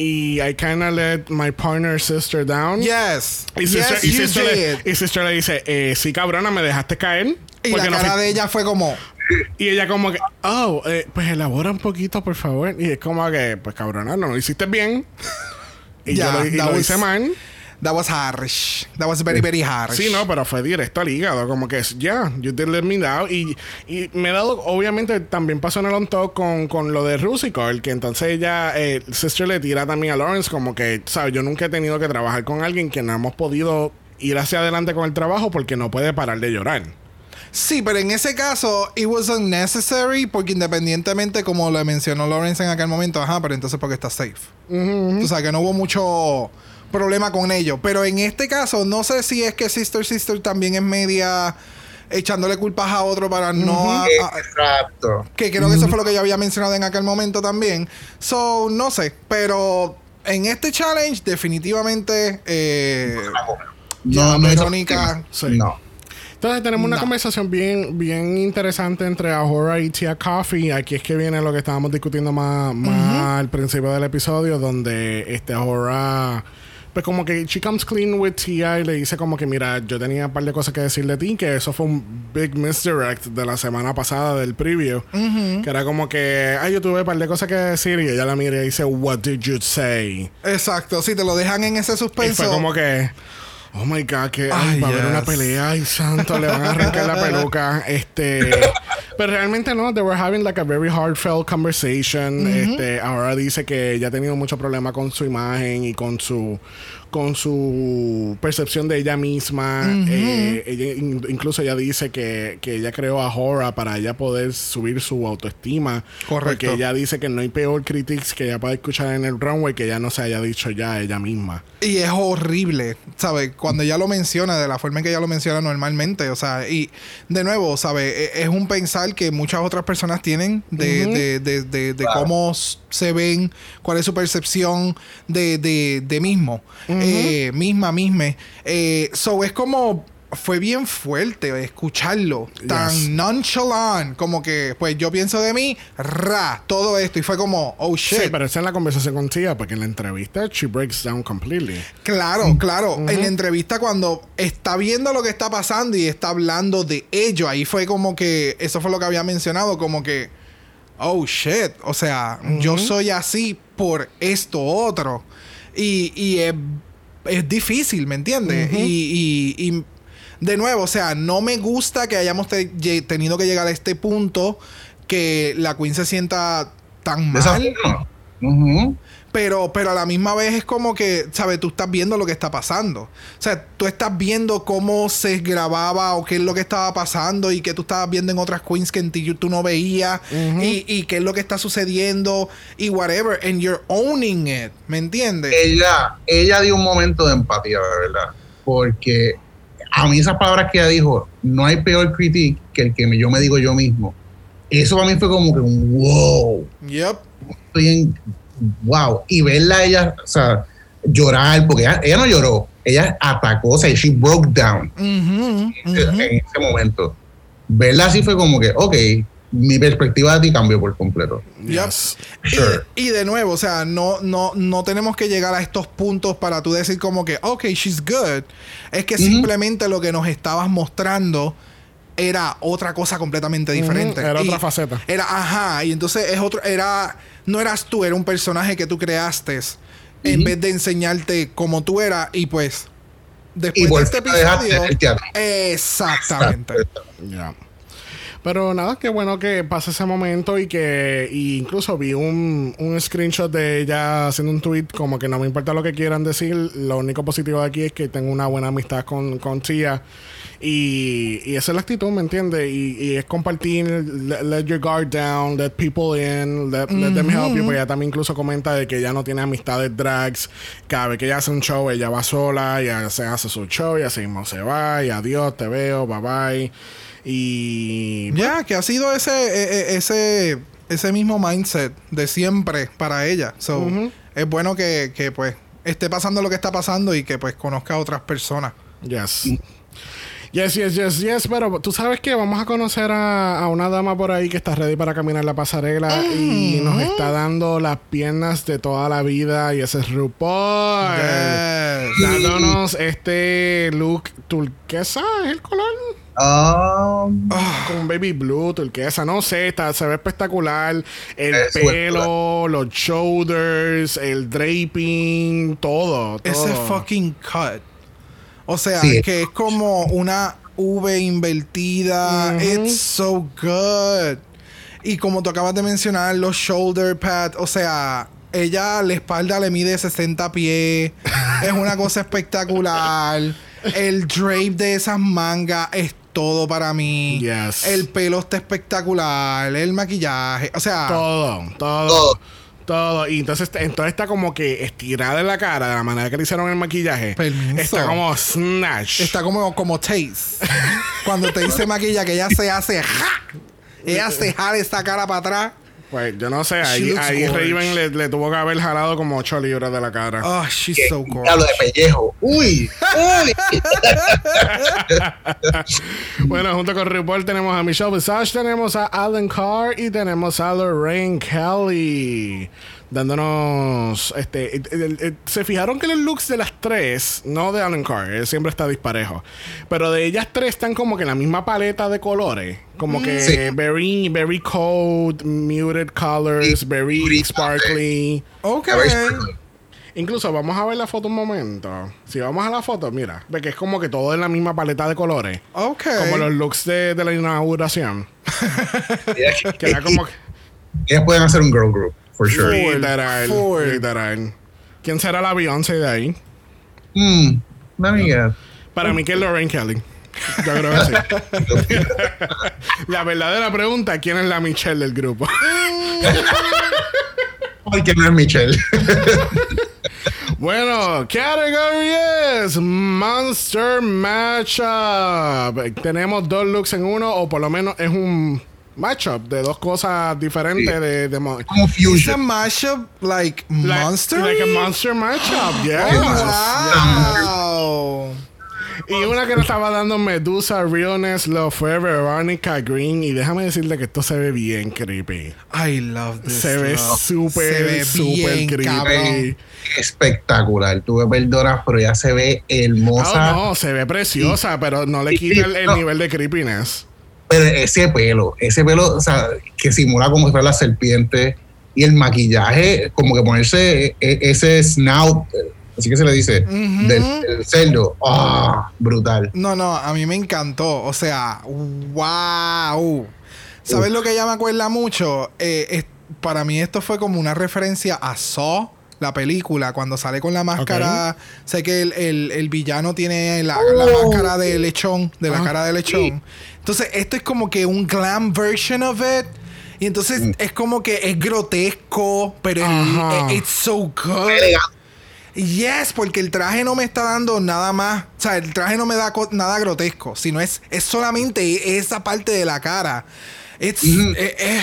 y I kinda let my partner sister down. Yes. Y sister, yes, y you sister le, did. y sister le dice, eh, sí, cabrona, me dejaste caer. Y la no cara de ella fue como... y ella como que, oh, eh, pues elabora un poquito, por favor. Y es como que, pues cabrona, no lo hiciste bien. Y Ya, yo lo, y lo was- hice mal. That was harsh. That was very, very harsh. Sí, no, pero fue directo al hígado. Como que, ya, you did let me down. Y, y me he dado, obviamente, también pasó en el on talk con, con lo de Rusical, que entonces ella, eh, Sister le tira también a Lawrence, como que, ¿sabes? Yo nunca he tenido que trabajar con alguien que no hemos podido ir hacia adelante con el trabajo porque no puede parar de llorar. Sí, pero en ese caso, it was unnecessary porque independientemente, como le mencionó Lawrence en aquel momento, ajá, pero entonces porque está safe. O sea, que no hubo mucho problema con ello. Pero en este caso, no sé si es que Sister Sister también es media echándole culpas a otro para no... a- a- Exacto. que creo que eso fue lo que yo había mencionado en aquel momento también. So, no sé, pero en este challenge, definitivamente... eh, Ya, es Verónica, optimista. No. Entonces tenemos una No. conversación bien, bien interesante entre Ahora y Tia Coffee. Aquí es que viene lo que estábamos discutiendo más, más al principio del episodio, donde este Ahora, pues como que she comes clean with Tia y le dice como que mira, yo tenía un par de cosas que decir de ti, que eso fue un big misdirect de la semana pasada del preview, que era como que, ay, yo tuve un par de cosas que decir y ella la mira y dice, what did you say? exacto, si te lo dejan en ese Y suspenso... fue como que, oh my god, que ay, va a haber una pelea, ay santo, le van a arrancar la peluca. Este, pero realmente no, they were having like a very heartfelt conversation. Este, ahora dice que ella ha tenido mucho problema con su imagen y con su con su percepción de ella misma. Eh, ella- in- incluso ella dice que, que ella creó a Hora para ella poder subir su autoestima. Correcto. Porque ella dice que no hay peor critics que ella pueda escuchar en el runway que ella no se haya dicho ya ella misma. Y es horrible, ¿sabes? Cuando ella lo menciona, de la forma en que ella lo menciona normalmente, o sea, y de nuevo, ¿sabes? E- Es un pensar que muchas otras personas tienen de, de, de, de- de cómo se ven, cuál es su percepción de, de, de mismo, eh, misma, misma. Eh, so es como fue bien fuerte escucharlo. Tan Yes. nonchalant. Como que, pues yo pienso de mí, ra, todo esto. Y fue como, oh shit. Sí, pero esa es la conversación con Tia, porque en la entrevista she breaks down completely. Claro, claro. En la entrevista cuando está viendo lo que está pasando y está hablando de ello, ahí fue como que, eso fue lo que había mencionado, como que, oh shit, o sea, yo soy así por esto otro. Y, y es, es difícil, ¿me entiendes? y, y- y de nuevo, o sea, no me gusta que hayamos te- tenido que llegar a este punto que la Queen se sienta tan mal. forma. Ujú. Pero, pero a la misma vez es como que, ¿sabes? Tú estás viendo lo que está pasando. O sea, tú estás viendo cómo se grababa o qué es lo que estaba pasando y que tú estabas viendo en otras queens que en ti tú no veías y, y qué es lo que está sucediendo y whatever. And you're owning it. ¿Me entiendes? ella, ella dio un momento de empatía, de verdad. Porque a mí esas palabras que ella dijo, no hay peor critic que el que yo me digo yo mismo. Eso para mí fue como que un wow. Yep. Estoy en wow. Y verla a ella, o sea, llorar, porque ella, ella no lloró, ella atacó, o sea, she broke down Ujú, ujú. en ese momento. Verla así fue como que, ok, mi perspectiva de ti cambió por completo. Yep. Yes. Sure. Y, y de nuevo, o sea, no, no, no tenemos que llegar a estos puntos para tú decir como que, ok, she's good. Es que simplemente lo que nos estabas mostrando era otra cosa completamente diferente. Era Y otra faceta. Era, ajá, y entonces es otro, era, no eras tú, era un personaje que tú creaste en vez de enseñarte como tú eras y pues Y después de por este episodio... en el teatro. Exactamente. Ya. Pero nada, qué bueno que pase ese momento y que y incluso vi un, un screenshot de ella haciendo un tweet como que no me importa lo que quieran decir, lo único positivo de aquí es que tengo una buena amistad con, con Tia y, y esa es la actitud, ¿me entiendes? Y, y es compartir, let, let your guard down, let people in, let, let them help you, porque ella también incluso comenta de que ella no tiene amistades drags, cada vez que ella hace un show, ella va sola, ella se hace su show y así mismo se va y adiós, te veo, bye bye. Y Ya, que ha sido ese, e- e- ese, ese mismo mindset de siempre para ella. So, es bueno que, que, pues esté pasando lo que está pasando y que pues conozca a otras personas. Yes. Yes, yes, yes, yes. Pero tú sabes que vamos a conocer a, a una dama por ahí que está ready para caminar la pasarela y nos está dando las piernas de toda la vida. Y ese es RuPaul. Yes. Dándonos este look turquesa, ¿es el color? Um, Con baby blue, turquesa, no sé, está, se ve espectacular. El Es pelo, los shoulders, el draping, todo. todo. Ese fucking cut. O sea, Sí. que es como una V invertida. It's so good. Y como tú acabas de mencionar, los shoulder pads, o sea, ella la espalda le mide 60 pies. es una cosa espectacular. El drape de esas mangas es todo para mí. Yes. El pelo está espectacular. El maquillaje. O sea, Todo, todo, Todo. Todo. Y entonces, entonces está como que estirada en la cara de la manera que le hicieron el maquillaje. Permiso. Está como snatch. Está como, como Taze. Cuando Taze se maquilla, que ella se hace. ¡ja! Ella se jala esa cara para atrás. Pues yo no sé, ahí, ahí. Raven le, le tuvo que haber jalado como 8 libras de la cara. Oh, she's que- so gorgeous. de pellejo. Uy, uy. Bueno, junto con RuPaul tenemos a Michelle Visage, tenemos a Alan Carr y tenemos a Lorraine Kelly. Dándonos. Este, el- el- el- se fijaron que los looks de las tres, no de Alan Carr, él siempre está disparejo. Pero de ellas tres están como que en la misma paleta de colores. Como que Sí. very, very cold, muted colors, Sí, very sparkly. Ok. A ver, sparkly. Incluso vamos a ver la foto un momento. Si vamos a la foto, mira, ve que es como que todo en la misma paleta de colores. Ok. Como los looks de, de la inauguración. Que era como que. Ellas pueden hacer un girl group, for sure. Full, Literal. full. Literal. ¿Quién será la Beyoncé de ahí? Hmm, let me guess. Para mí que es Lorraine Kelly. Yo creo que sí. la verdadera pregunta, ¿quién es la Michelle del grupo? Porque no es Michelle. Bueno, category es Monster Matchup. Tenemos dos looks en uno, o por lo menos es un matchup de dos cosas diferentes Sí. de, de It's a mashup like, Like- monster. Like a monster matchup, yes. Oh, wow. Y una que nos estaba dando Medusa Realness Love fue Veronica Green. Y déjame decirle que esto se ve bien creepy. I love this. Se ve súper, Se ve súper bien, creepy. cabrón. Espectacular. Tú me perdonas, pero ya se ve hermosa. Ah, no, se ve preciosa, pero no le Sí, quita el, el no. nivel de creepiness. Pero ese pelo, ese pelo, o sea, que simula como si fuera la serpiente. Y el maquillaje, como que ponerse e- ese snout, así que se le dice, del, del cerdo. ¡Ah! brutal. No, no, a mí me encantó. O sea, wow. ¿Sabes lo que ella me acuerda mucho? Eh, es- para mí esto fue como una referencia a Saw, la película, cuando sale con la máscara. Sé que el, el- el villano tiene la, la Oh. máscara de lechón, de la Ah, cara de lechón. Entonces, esto es como que un glam version of it. Y entonces Mm. es como que es grotesco, pero es- it's so good. Elegante. Yes, porque el traje no me está dando nada más. O sea, el traje no me da nada grotesco, sino es, es solamente esa parte de la cara. It's, eh, eh,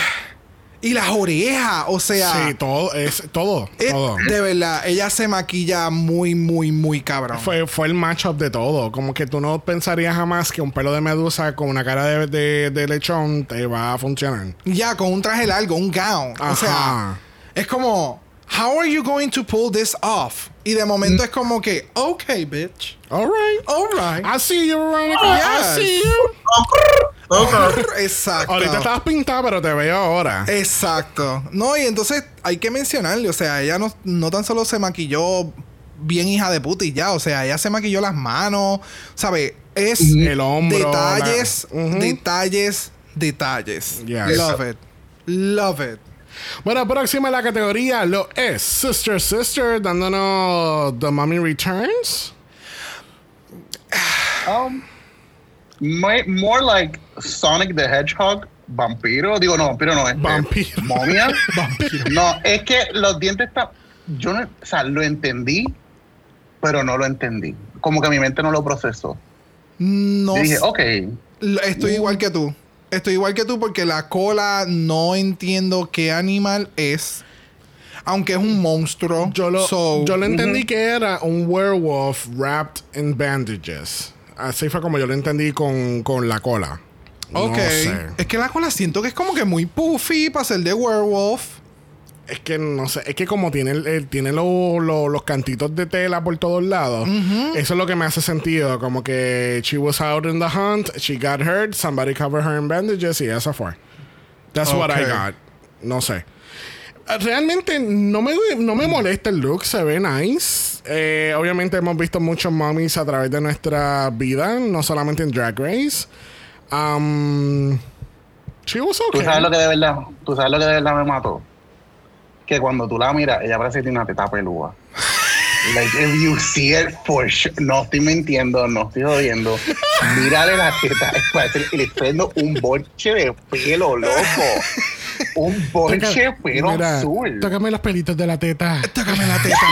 y las orejas, o sea, Sí, todo, es todo, todo. de verdad, ella se maquilla muy, muy, muy cabrón. Fue, fue el matchup de todo. Como que tú no pensarías jamás que un pelo de medusa con una cara de, de- de lechón te va a funcionar. Ya, con un traje largo, un gown. O sea, es como, how are you going to pull this off? Y de momento es como que, okay, bitch. Alright. Alright. I see you, Veronica. I Yes. see you. Exacto. Ahorita estabas pintada, pero te veo ahora. Exacto. No, y entonces hay que mencionarle, o sea, ella no, no tan solo se maquilló bien hija de puta y ya, o sea, ella se maquilló las manos, ¿sabe? Es El hombro, detalles, la- detalles, detalles. Yes. Love it. Love it. Bueno, próxima en la categoría lo es Sister Sister, dándonos The Mommy Returns. Um, more, more like Sonic the Hedgehog, vampiro. Digo, no, vampiro no es. Vampiro. Momia. Vampiro. No, es que los dientes están. Yo no, o sea, lo entendí, pero no lo entendí. Como que mi mente no lo procesó. No Yo dije, ok. Estoy igual que tú. Estoy igual que tú porque la cola no entiendo qué animal es. Aunque es un monstruo. Yo lo, So, yo lo entendí que era un werewolf wrapped in bandages. Así fue como yo lo entendí con, con la cola. Ok. No sé. Es que la cola siento que es como que muy puffy para ser de werewolf. Es que no sé, es que como tiene, el- el- tiene lo- lo- los cantitos de tela por todos lados, eso es lo que me hace sentido. Como que she was out in the hunt, she got hurt, somebody covered her in bandages y eso fue. That's what I got. No sé. Realmente no me, no me molesta el look, se ve nice. Eh, obviamente hemos visto muchos mommies a través de nuestra vida, no solamente en Drag Race. Um, she was Tú okay. sabes lo que de verdad, tú sabes lo que de verdad me mató. Que cuando tú la miras, ella parece que tiene una teta pelúa. Like, if you see it for sure. No estoy mintiendo, no estoy jodiendo. Mírale la teta. Parece que le estoy dando un bonche de pelo, loco. Un bonche de pelo Mira, azul. Tócame los pelitos de la teta. Tócame la teta.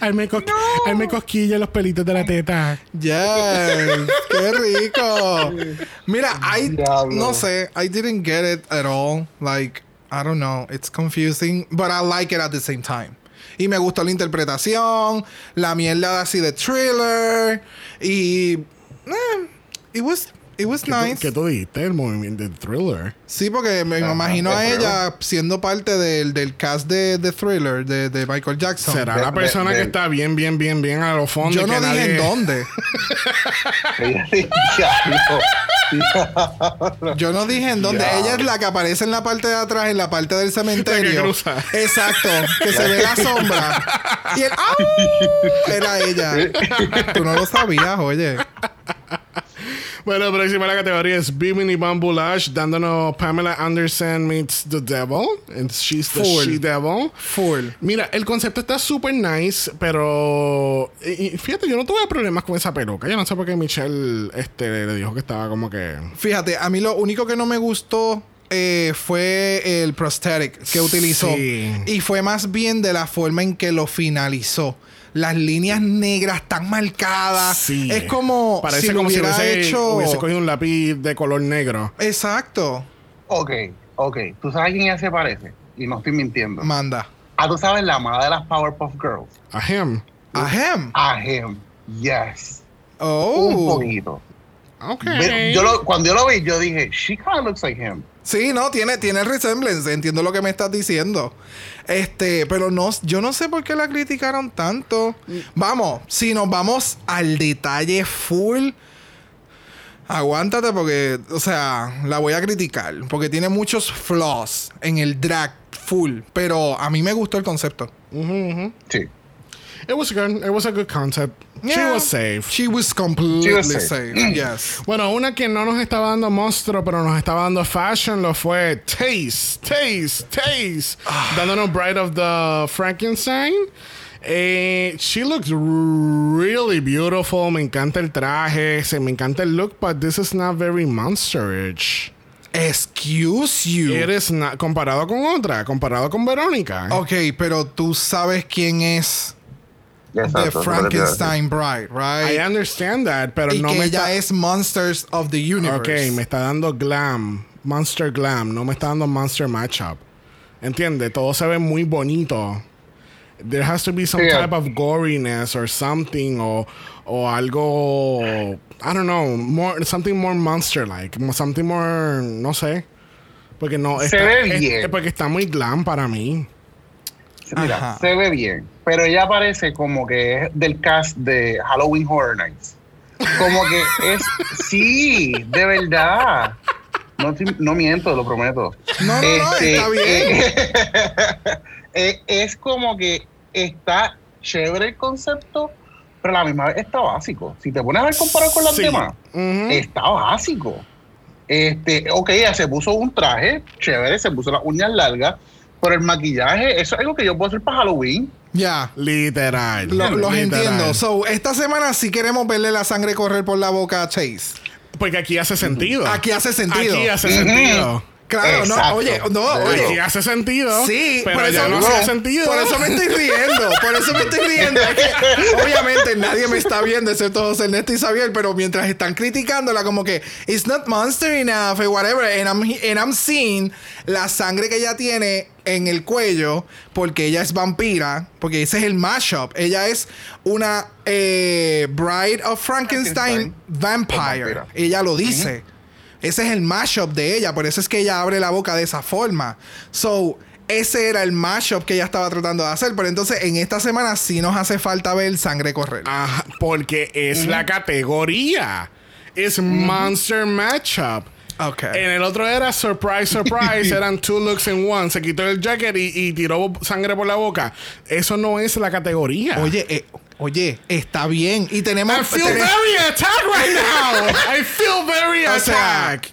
Hazme, cos hazme cosquilla los pelitos de la teta. yes. Qué rico. Mira, I no sé. I didn't get it at all. Like, I don't know. It's confusing, but I like it at the same time. Y me gustó la interpretación, la mierda así de thriller y eh, it was it was ¿Qué, nice. tú, qué tú dijiste? El movimiento de thriller. Sí, porque me Ajá, imagino a ella siendo parte del, del cast de, de Thriller de, de Michael Jackson. Será de- la persona de- que de- está bien, bien, bien, bien a los fondos. Yo no que dije nadie- en dónde. Yo no dije en dónde. Ella es la que aparece en la parte de atrás, en la parte del cementerio. cruza. Exacto. Que se ve la sombra. Y el ¡au! Era ella. Tú no lo sabías, oye. Bueno, próxima la categoría es Bimini Bamboo Lash, dándonos Pamela Anderson meets the devil. And she's the Full. she devil. Full. Mira, el concepto está súper nice, pero y- y fíjate, yo no tuve problemas con esa peluca. Yo no sé por qué Michelle este, le dijo que estaba como que. Fíjate, a mí lo único que no me gustó eh, fue el prosthetic que utilizó. Sí. Y fue más bien de la forma en que lo finalizó. Las líneas negras tan marcadas. Sí. Es como Parece si lo como si hubiera hubiese, hecho. hubiese cogido un lápiz de color negro. Exacto. Ok, ok. ¿Tú sabes a quién ella se parece? Y no estoy mintiendo. Manda. Ah, tú sabes la amada de las Powerpuff Girls. A him. A him. A him. Yes. Oh. Un poquito. Ok. Ve- Yo lo- cuando yo lo vi, yo dije, she kind of looks like him. Sí, no, tiene, tiene resemblance, entiendo lo que me estás diciendo. Este, pero no, yo no sé por qué la criticaron tanto. Vamos, si nos vamos al detalle full, aguántate porque, o sea, la voy a criticar. Porque tiene muchos flaws en el drag full. Pero a mí me gustó el concepto. Sí. It was good. It was a good concept. She Yeah. was safe. She was completely She was safe. safe. Yes. Bueno, una que no nos estaba dando monstruo, pero nos estaba dando fashion, lo fue Taste, Taste, Taste. Dándonos Bride of the Frankenstein. Eh, she looks really beautiful. Me encanta el traje. Se me encanta el look, but this is not very monsterish. Excuse you. Not, comparado con otra, comparado con Verónica. Ok, pero tú sabes quién es Exacto, decir. Frankenstein Bride, right? I understand that, pero y no que me ella está... es Monsters of the Universe. Ok, me está dando glam, Monster Glam, no me está dando Monster Matchup. ¿Entiendes? Todo se ve muy bonito. There has to be some type of goriness or something o, o algo, I don't know, more, something more monster-like, mo- something more, no sé. Porque no, Se está, ve es- bien. es porque está muy glam para mí. Mira, Ajá. se ve bien, pero ella parece como que es del cast de Halloween Horror Nights. Como que es, sí, de verdad. No, no miento, lo prometo. No, no, no, está bien. eh, eh, es como que está chévere el concepto, pero a la misma vez está básico. Si te pones a ver comparar con las Sí. demás, está básico. Este, ok, ella se puso un traje chévere, se puso las uñas largas, pero el maquillaje, eso es algo que yo puedo hacer para Halloween. Ya. Literal. Lo- los literal. entiendo. So, esta semana sí queremos verle la sangre correr por la boca a Chase. Porque aquí hace sentido. Aquí hace sentido. Aquí hace sentido. Claro, no, oye, no, oye. Aquí hace sentido. Sí, pero por eso, ya no no, hace sentido. por eso me estoy riendo. Por eso me estoy riendo. Es que, obviamente nadie me está viendo excepto José Ernesto y Xavier, pero mientras están criticándola como que it's not monster enough or whatever, and I'm, and I'm seeing la sangre que ella tiene en el cuello porque ella es vampira, porque ese es el mashup. Ella es una eh, Bride of Frankenstein, Frankenstein. vampire. Ella lo dice. Ese es el mashup de ella, por eso es que ella abre la boca de esa forma. So, ese era el mashup que ella estaba tratando de hacer. Pero entonces, en esta semana sí nos hace falta ver sangre correr. Ajá, porque es la categoría. Es Monster Matchup. Ok. En el otro era Surprise, Surprise. eran two looks in one. Se quitó el jacket y, y tiró sangre por la boca. Eso no es la categoría. Oye, eh, oye, está bien. Y tenemos. I feel tenemos- very attacked right now. I feel very O sea, attacked.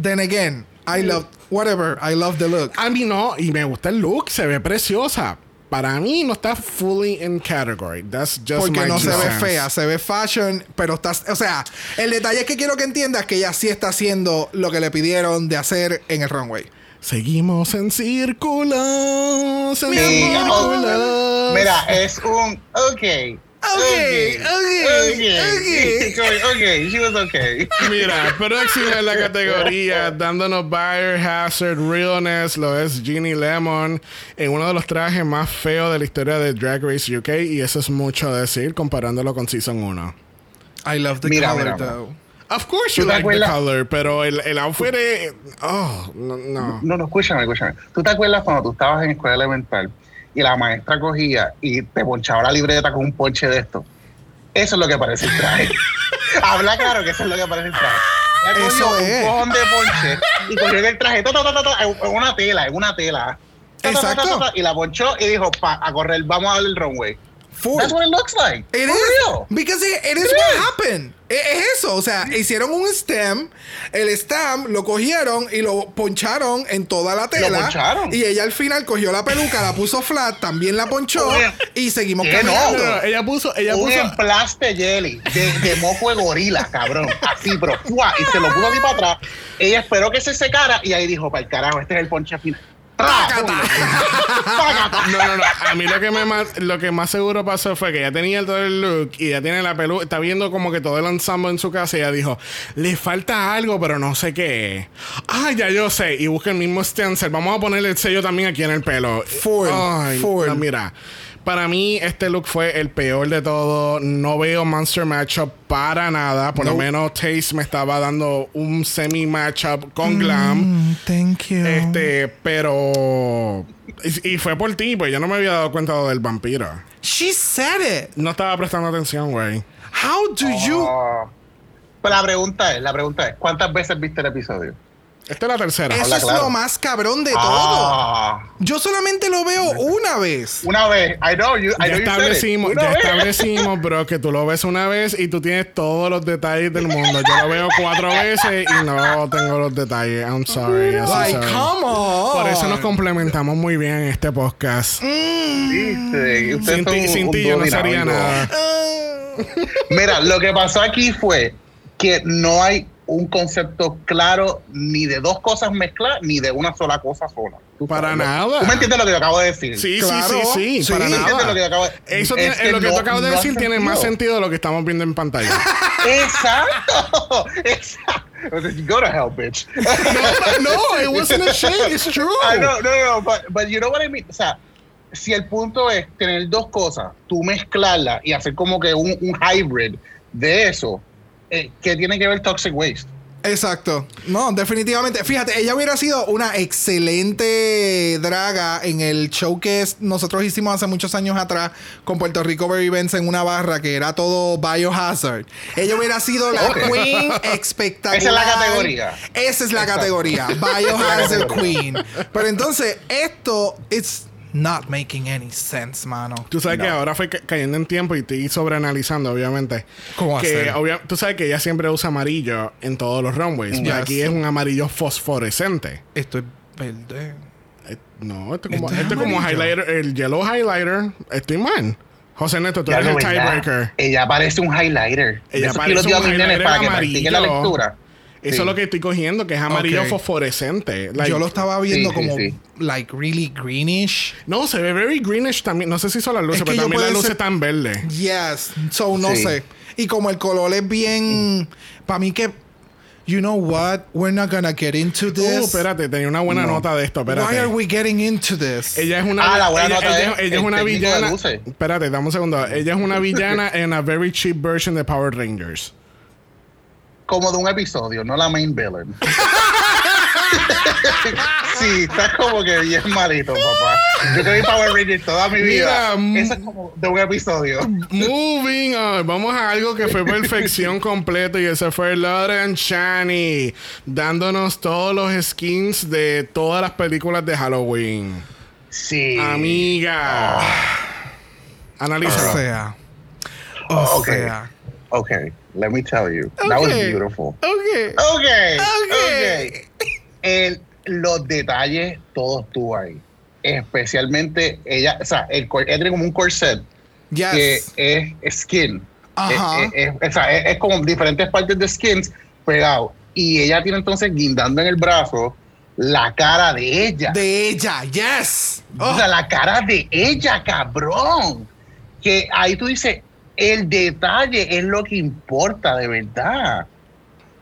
Then again, I love. Whatever, I love the look. A mí no, y me gusta el look, se ve preciosa. Para mí no está fully in category. That's just Porque my no se ve fea, se ve fashion, pero está. O sea, el detalle es que quiero que entiendas que ella sí está haciendo lo que le pidieron de hacer en el runway. Seguimos en círculos, en Sí, círculos. Mira, es un ok. Okay, okay, okay. Ok, ok, she was okay. Mira, próxima en la categoría, dándonos Biohazard Realness, lo es Ginny Lemon, en uno de los trajes más feos de la historia de Drag Race UK, y eso es mucho decir comparándolo con Season 1. I love the Mira, color mira, though. Of course ¿Tú you like the color, pero el, el outfit es... Oh, no, no. No, no, escúchame, escúchame. ¿Tú te acuerdas cuando tú estabas en escuela elemental y la maestra cogía y te ponchaba la libreta con un ponche de esto? Eso es lo que parece el traje. Habla claro que eso es lo que parece el traje. Ella Eso es. un cojón de ponche y cogió en el traje ta, ta, ta, en una tela, en una tela. Exacto. y la ponchó y dijo, pa, a correr, vamos a darle el runway. Full. That's what it looks like. It For is. real. Because it, it is what happened. E- Es eso. O sea, hicieron un stem. El stem lo cogieron y lo poncharon en toda la tela. poncharon. Y ella al final cogió la peluca, la puso flat, también la ponchó. Oye, Y seguimos caminando. No, no, ella puso... Ella un puso emplaste jelly de, de moco de gorila, cabrón. Así, pero ¡fua! y se lo puso así para atrás. Ella esperó que se secara y ahí dijo, para el carajo, este es el ponche final. No, no, no. A mí lo que, me más, lo que más seguro pasó fue que ella tenía todo el look y ella tiene la peluca. Está viendo como que todo el ensamble en su casa y ella dijo: Le falta algo, pero no sé qué. Ah, ya yo sé. Y busca el mismo stencil. Vamos a ponerle el sello también aquí en el pelo. Full, Ay, full. no, mira. Para mí, este look fue el peor de todo. No veo Monster Matchup para nada. Por lo menos Taste me estaba dando un semi matchup con Glam. Mm, thank you. Este, pero. Y, y fue por ti, pues yo no me había dado cuenta del vampiro. She said it. No estaba prestando atención, güey. How do you? Ah. Pero la pregunta es, la pregunta es, ¿cuántas veces viste el episodio? Esta es la tercera. Eso habla es claro. lo más cabrón de todo. Ah, Yo solamente lo veo una vez. una vez. I know you. I Ya know establecimos, ya vez. establecimos, bro, que tú lo ves una vez y tú tienes todos los detalles del mundo. Yo lo veo cuatro veces y no tengo los detalles. I'm sorry. I'm so Like, sorry. come on. Por eso nos complementamos muy bien en este podcast. Ustedes Sin ti, sin ti yo no sería nada. Ah. Mira, lo que pasó aquí fue que no hay un concepto claro ni de dos cosas mezcladas ni de una sola cosa sola. Para ¿no? nada. ¿Tú me entiendes lo que yo acabo de decir? Sí, Claro, sí, sí, sí, sí. para ¿Me entiendes lo que nada. acabo de- Eso Es tiene, que lo que no- tú acabas de no decir tiene más sentido. de lo que estamos viendo en pantalla. Exacto. Exacto. Go to hell, bitch. no, it wasn't a shade, it's true. I know, no, no, but, but you know what I mean. O sea, si el punto es tener dos cosas, tú mezclarlas y hacer como que un, un hybrid de eso, eh, ¿qué tiene que ver Toxic Waste? Exacto. No, definitivamente. Fíjate, ella hubiera sido una excelente draga en el show que es- nosotros hicimos hace muchos años atrás con Puerto Rico Berry Benz en una barra que era todo Biohazard. Ella hubiera sido la Ok. queen espectacular. Esa es la categoría. Esa es la Exacto. categoría. Biohazard queen. Pero entonces, esto, it's not making any sense, mano. Tú sabes que ahora fue ca- cayendo en tiempo y estoy sobreanalizando, obviamente. ¿Cómo que hacer? obvia- Tú sabes que ella siempre usa amarillo en todos los runways. Y Yes. aquí es un amarillo fosforescente. Esto es verde. Eh, no, esto es como, Esto es como highlighter, el yellow highlighter. Estoy mal. José Neto, tú Ya eres el tiebreaker. Ella parece un highlighter. Ella Eso que parece yo un highlighter para que amarillo. practiquen la lectura. Eso Sí. es lo que estoy cogiendo, que es amarillo fosforescente. Like- Yo lo estaba viendo Sí, como, sí. like, really greenish. No, se ve very greenish también. No sé si son las luces, Es que pero también las luces ser- están verdes. Yes. So, no Sí. sé. Y como el color es bien... Para mí que... You know what? We're not gonna get into this. Oh, espérate, tenía una buena No. nota de esto. Espérate. Why are we getting into this? Ella es una. Ah, la buena ella, nota ella- es ella es el una villana. Espérate, dame un segundo. Ella es una villana en a very cheap version de Power Rangers. Como de un episodio, no la main villain. sí, estás como que bien malito, papá. Yo vi Power Rangers toda mi vida. Mira, mm. Eso es como de un episodio. Moving on. Vamos a algo que fue perfección completa y ese fue Lauren Shani dándonos todos los skins de todas las películas de Halloween. Sí. Amiga. o Analízalo. sea... O Ok. sea... Okay, let me tell you. That was Okay. beautiful. Ok. Okay. Okay. Okay. El- los detalles, todo estuvo ahí. Especialmente ella, o sea, el, cor- ella tiene como un corset que Yes. es skin. Ajá. Es, es- es- o sea, es- es como diferentes partes de skins pegado. Y ella tiene entonces guindando en el brazo la cara de ella. De ella. Yes. O sea, la cara de ella, cabrón. Que ahí tú dices, el detalle es lo que importa de verdad.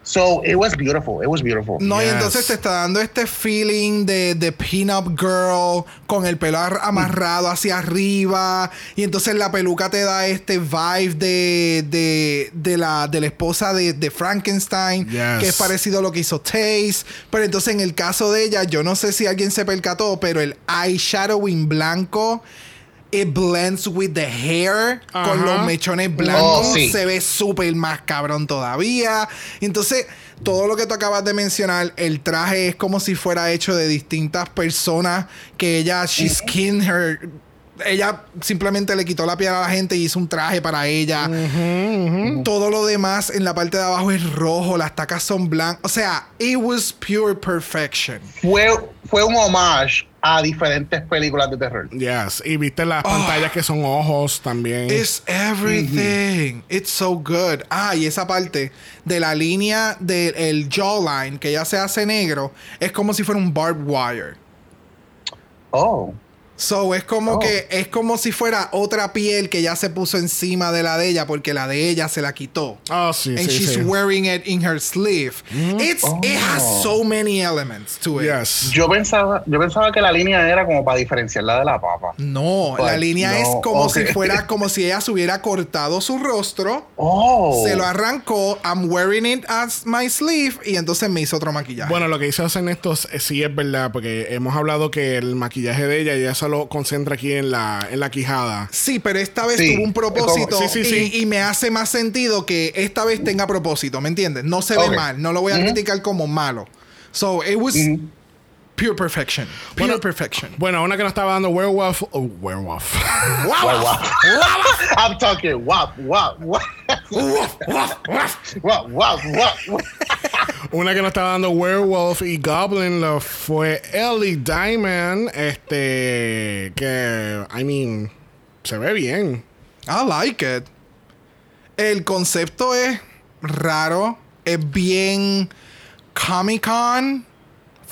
So, it was beautiful. It was beautiful. No, y Yes. entonces te está dando este feeling de, de pin-up girl con el pelo ar- amarrado hacia arriba. Y entonces la peluca te da este vibe de, de, de la, de la esposa de, de Frankenstein, Yes. que es parecido a lo que hizo Taze. Pero entonces en el caso de ella, yo no sé si alguien se percató, pero el eyeshadowing blanco. It blends with the hair con los mechones blancos. Oh, sí. Se ve súper más cabrón todavía. Entonces, todo lo que tú acabas de mencionar, el traje es como si fuera hecho de distintas personas que ella, she skinned her. Ella simplemente le quitó la piel a la gente y hizo un traje para ella. Todo lo demás en la parte de abajo es rojo, las tacas son blancas. O sea, it was pure perfection. Fue, fue un homage a diferentes películas de terror. Yes. Y viste las pantallas que son ojos también. It's everything. It's so good. Ah, y esa parte de la línea del jawline que ya se hace negro es como si fuera un barbed wire. Oh. So es como Oh. que es como si fuera otra piel que ya se puso encima de la de ella porque la de ella se la quitó. Oh, sí, and sí, she's sí. wearing it in her sleeve. It's it has Oh. so many elements to it. Yes. Yo pensaba, yo pensaba que la línea era como para diferenciarla de la papa. No, la Pues, línea no, es como si fuera como si ella se hubiera cortado su rostro, Oh. se lo arrancó, I'm wearing it as my sleeve y entonces me hizo otro maquillaje. Bueno, lo que hizo en estos eh, sí es verdad, porque hemos hablado que el maquillaje de ella ya se lo concentra aquí en la, en la quijada. Sí, pero esta vez Sí, tuvo un propósito como- sí, sí, y, me hace más sentido que esta vez tenga propósito, ¿me entiendes? No se ve mal, no lo voy a criticar como malo. So, it was. Pure perfection. Pure Bueno, perfection. Bueno, una que nos estaba dando Werewolf. oh, werewolf. I'm talking wap, wap, wap. Wap, wap, wap. una que nos estaba dando Werewolf y Goblin lo fue Ellie Diamond. Este. Que. I mean. Se ve bien. I like it. El concepto es raro, es bien Comic Con.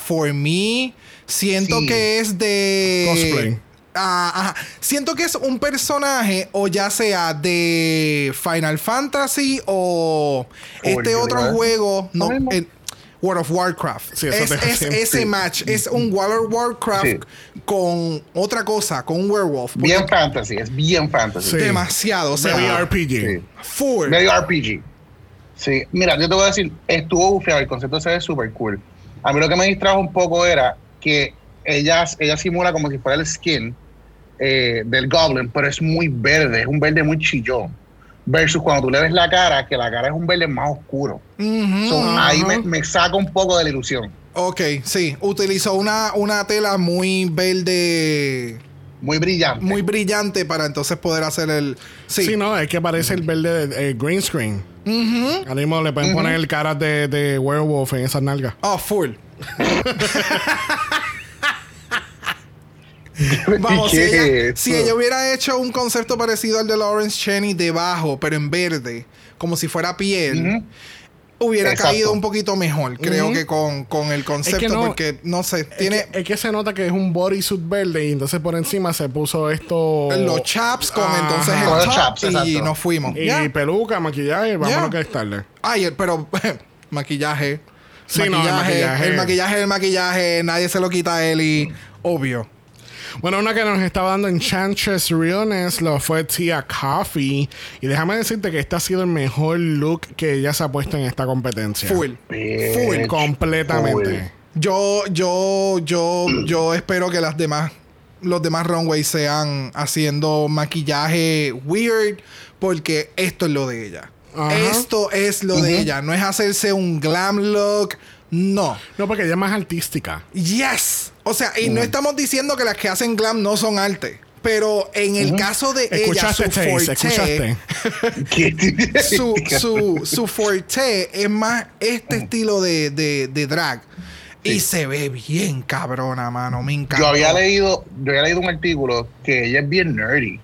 For me, siento Sí. que es de Cosplay. Ah, ajá. Siento que es un personaje o ya sea de Final Fantasy o este yo otro juego, no, World of Warcraft. Sí, eso es es ese Sí. match, es un World of Warcraft Sí. con otra cosa, con un werewolf. Bien fantasy, es bien fantasy. Sí. Demasiado, o sea, Very RPG. Sí. full. Medio RPG. Sí, mira, yo te voy a decir, estuvo bufeado, el concepto se ve súper cool. A mí lo que me distrajo un poco era que ella, ella simula como si fuera el skin eh, del Goblin, pero es muy verde, es un verde muy chillón. Versus cuando tú le ves la cara, que la cara es un verde más oscuro. So, ahí me, me saca un poco de la ilusión. Ok, sí. Utilizó una, una tela muy verde, Muy brillante. muy brillante para entonces poder hacer el. Sí. Sí, no, es que parece el verde de eh, green screen. Ahora mismo le pueden poner el cara de, de Werewolf en esas nalgas. Oh, full. Vamos, si ¿Qué ella, si ella hubiera hecho un concepto parecido al de Lawrence Cheney debajo, pero en verde, como si fuera piel. Hubiera Exacto. caído un poquito mejor, creo que con, con el concepto, no- porque no sé, Es tiene que, es que se nota que es un bodysuit verde y entonces por encima se puso esto. los chaps con entonces el Con los top chaps, y exacto. nos fuimos. Y peluca, maquillaje, vámonos Ya. que estarle. Ay, pero maquillaje. Sí, no, el maquillaje, maquillaje. El maquillaje, el maquillaje, nadie se lo quita a él y obvio. Bueno, una que nos estaba dando Enchantress Realness lo fue Tia Coffee. Y déjame decirte que este ha sido el mejor look que ella se ha puesto en esta competencia. Full. Full. Completamente. full. Yo, yo, yo, yo espero que las demás, los demás runways sean haciendo maquillaje weird, porque esto es lo de ella. Esto es lo de ella. No es hacerse un glam look. No. No, porque ella es más artística. Yes. O sea, y no estamos diciendo que las que hacen glam no son arte. Pero en el caso de ella, Escuchaste, su Chase, forte, escuchaste. Su, su, su forte es más este estilo de, de, de drag. Y se ve bien cabrona, mano. Me encanta. Yo había leído, yo había leído un artículo que ella es bien nerdy.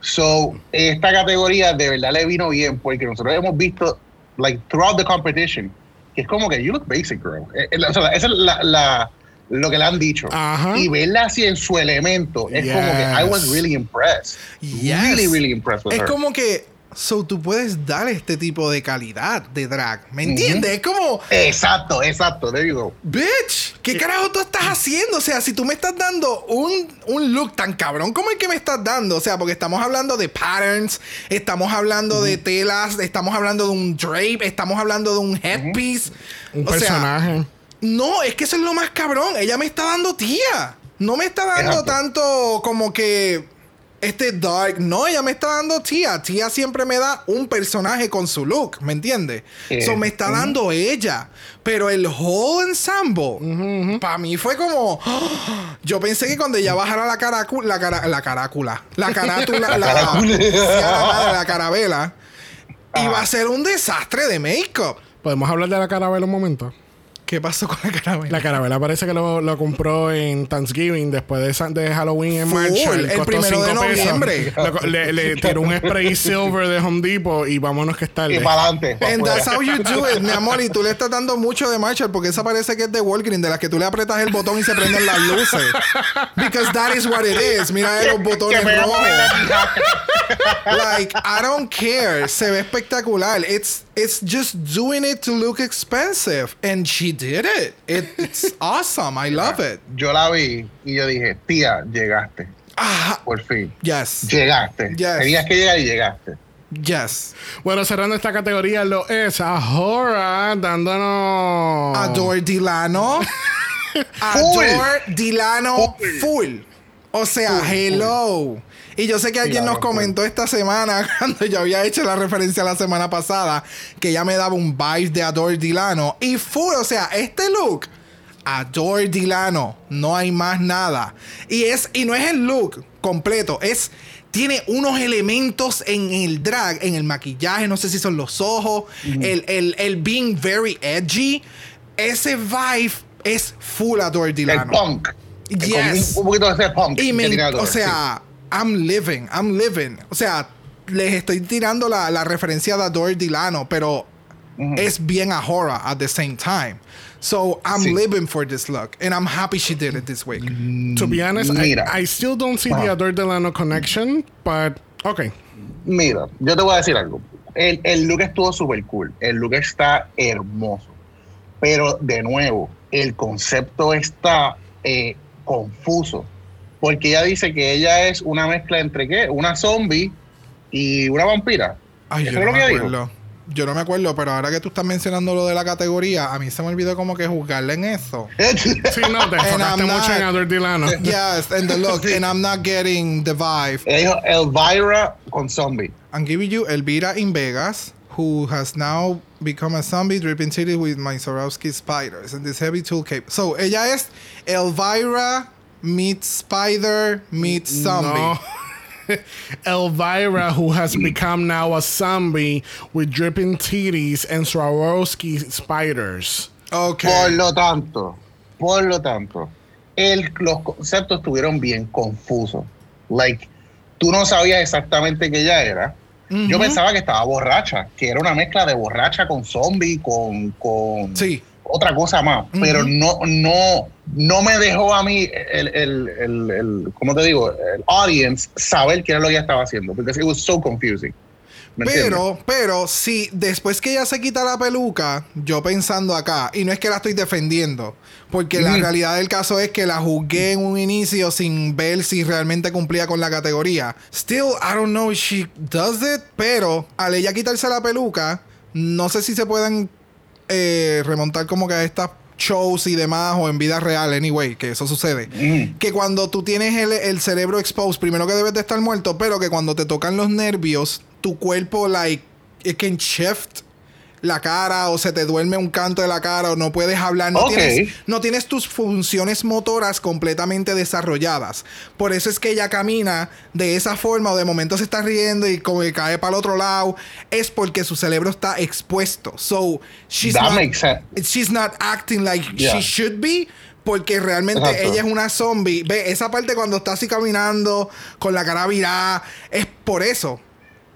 So, esta categoría de verdad le vino bien porque nosotros hemos visto, like, throughout the competition, que es como que you look basic, girl. Eh, eh, o sea, esa es la, la- lo que le han dicho. Ajá. Y verla así en su elemento, es como que I was Yes. really impressed. Yes. Really, really impressed with Es her. como que. So tú puedes dar este tipo de calidad de drag. ¿Me entiendes? Es como. Exacto, exacto, there you go. Bitch, ¿qué carajo tú estás haciendo? O sea, si tú me estás dando un, un look tan cabrón como el que me estás dando, o sea, porque estamos hablando de patterns, estamos hablando de telas, estamos hablando de un drape, estamos hablando de un headpiece. Un O sea, personaje. no, es que eso es lo más cabrón. Ella me está dando tía. No me está dando Exacto. tanto como que este dark. No, ella me está dando tía. Tía siempre me da un personaje con su look, ¿me entiendes? Eh, Eso me está dando ella. Pero el whole ensemble, para mí fue como. Yo pensé que cuando ella bajara la caracula, la, cara, la caracula, la carátula, la, la carabela, Ajá. iba a ser un desastre de make-up. ¿Podemos hablar de la carabela un momento? ¿Qué pasó con la caramela? La carabela parece que lo, lo compró en Thanksgiving después de, San- de Halloween en Full, Marshall. el primero de noviembre. Lo le, le tiró un spray silver de Home Depot y vámonos que es Y tarde. para adelante. And that's how you do it, mi amor. Y tú le estás dando mucho de Marshall porque esa parece que es de Walgreens, de las que tú le apretas el botón y se prenden las luces. Because that is what it is. Mira los botones rojos. Like, I don't care. Se ve espectacular. It's it's just doing it to look expensive. And she did it. it it's awesome. I love it. Yo la vi y yo dije, tía, llegaste. Ah, Por fin. yes. Llegaste. Yes. Tenías que llegar y llegaste. Yes. Bueno, cerrando esta categoría lo es Ahora dándonos... Adore Dilano. Adore Dilano full. O sea, hello. Y yo sé que alguien nos comentó esta semana, cuando yo había hecho la referencia la semana pasada, que ya me daba un vibe de Adore Dilano. Y full, o sea, este look, Adore Dilano. No hay más nada. Y, es, y no es el look completo, es. Tiene unos elementos en el drag, en el maquillaje, no sé si son los ojos, el, el, el being very edgy. Ese vibe es full Adore El Dilano. punk. Yes. Un, un poquito de ese punk. Y me- o sea, I'm living, I'm living. O sea, les estoy tirando la, la referencia de Adore Dilano, pero es bien a horror at the same time. So I'm Sí. living for this look, and I'm happy she did it this week. To be honest, I, Mira. I still don't see the. Adore Delano connection, but okay. Mira, yo te voy a decir algo. El, el look estuvo súper cool. El look está hermoso. Pero, de nuevo, el concepto está eh, confuso. Porque ella dice que ella es una mezcla entre qué? Una zombie y una vampira. Ay, ¿Eso yo no lo me que ella dijo? acuerdo. Yo no me acuerdo, pero ahora que tú estás mencionando lo de la categoría, a mí se me olvidó como que juzgarle en eso. Sí, no, te enfocaste mucho en Delano. yes, and the look, and I'm not getting the vibe. Ella dijo Elvira con zombie. I'm giving you Elvira in Vegas, who has now become a zombie dripping titty with my Swarovski spiders and this heavy tool cape. So, ella es Elvira meets spider meets zombie. No. Elvira, who has become now a zombie with dripping titties and Swarovski spiders. Okay. Por lo tanto, por lo tanto, el, los conceptos estuvieron bien confusos. Like, tú no sabías exactamente qué ella era. Yo pensaba que estaba borracha, que era una mezcla de borracha con zombie, con, con Sí. Otra cosa más. Pero no, no, no me dejó a mí el, el, el, el- ¿cómo te digo? El audience saber qué era lo que ella estaba haciendo. Porque it was so confusing. Pero, pero, si después que ella se quita la peluca, yo pensando acá, y no es que la estoy defendiendo, porque la Ujú. realidad del caso es que la juzgué en un inicio sin ver si realmente cumplía con la categoría. Still, I don't know if she does it, pero al ella quitarse la peluca, no sé si se pueden eh, remontar como que a estas shows y demás o en vida real, anyway, que eso sucede. Mm. Que cuando tú tienes el, el cerebro exposed, primero que debes de estar muerto, pero que cuando te tocan los nervios, tu cuerpo, like, it can shift la cara o se te duerme un canto de la cara o no puedes hablar, no, tienes, no tienes tus funciones motoras completamente desarrolladas. Por eso es que ella camina de esa forma o de momento se está riendo y como que cae para el otro lado, es porque su cerebro está expuesto. So, she's That not, makes sense. she's not acting like Yeah. she should be. Porque realmente Exacto. ella es una zombie. Ve, esa parte cuando está así caminando, con la cara virada, es por eso.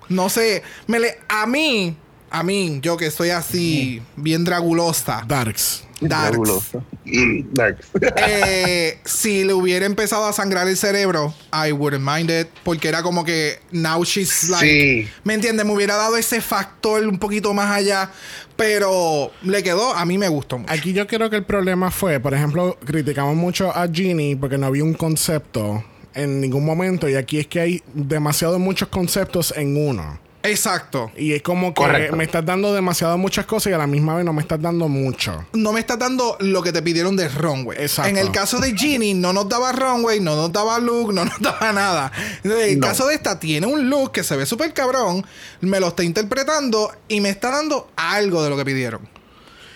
No sé, me le, a mí, a mí, yo que estoy así, bien dragulosa, Darks. Darks. Mm, Darks. eh, si le hubiera empezado a sangrar el cerebro, I wouldn't mind it. Porque era como que now she's like. Sí. ¿Me entiendes? Me hubiera dado ese factor un poquito más allá. Pero le quedó, a mí me gustó mucho. Aquí yo creo que el problema fue, por ejemplo, criticamos mucho a Ginny porque no había un concepto en ningún momento y aquí es que hay demasiado muchos conceptos en uno. Exacto. Y es como que Correcto. me estás dando demasiado muchas cosas y a la misma vez no me estás dando mucho. no me estás dando lo que te pidieron de runway. Exacto. En el caso de Ginny, no nos daba runway, no nos daba look, no nos daba nada. En el No. caso de esta, tiene un look que se ve súper cabrón, me lo está interpretando y me está dando algo de lo que pidieron.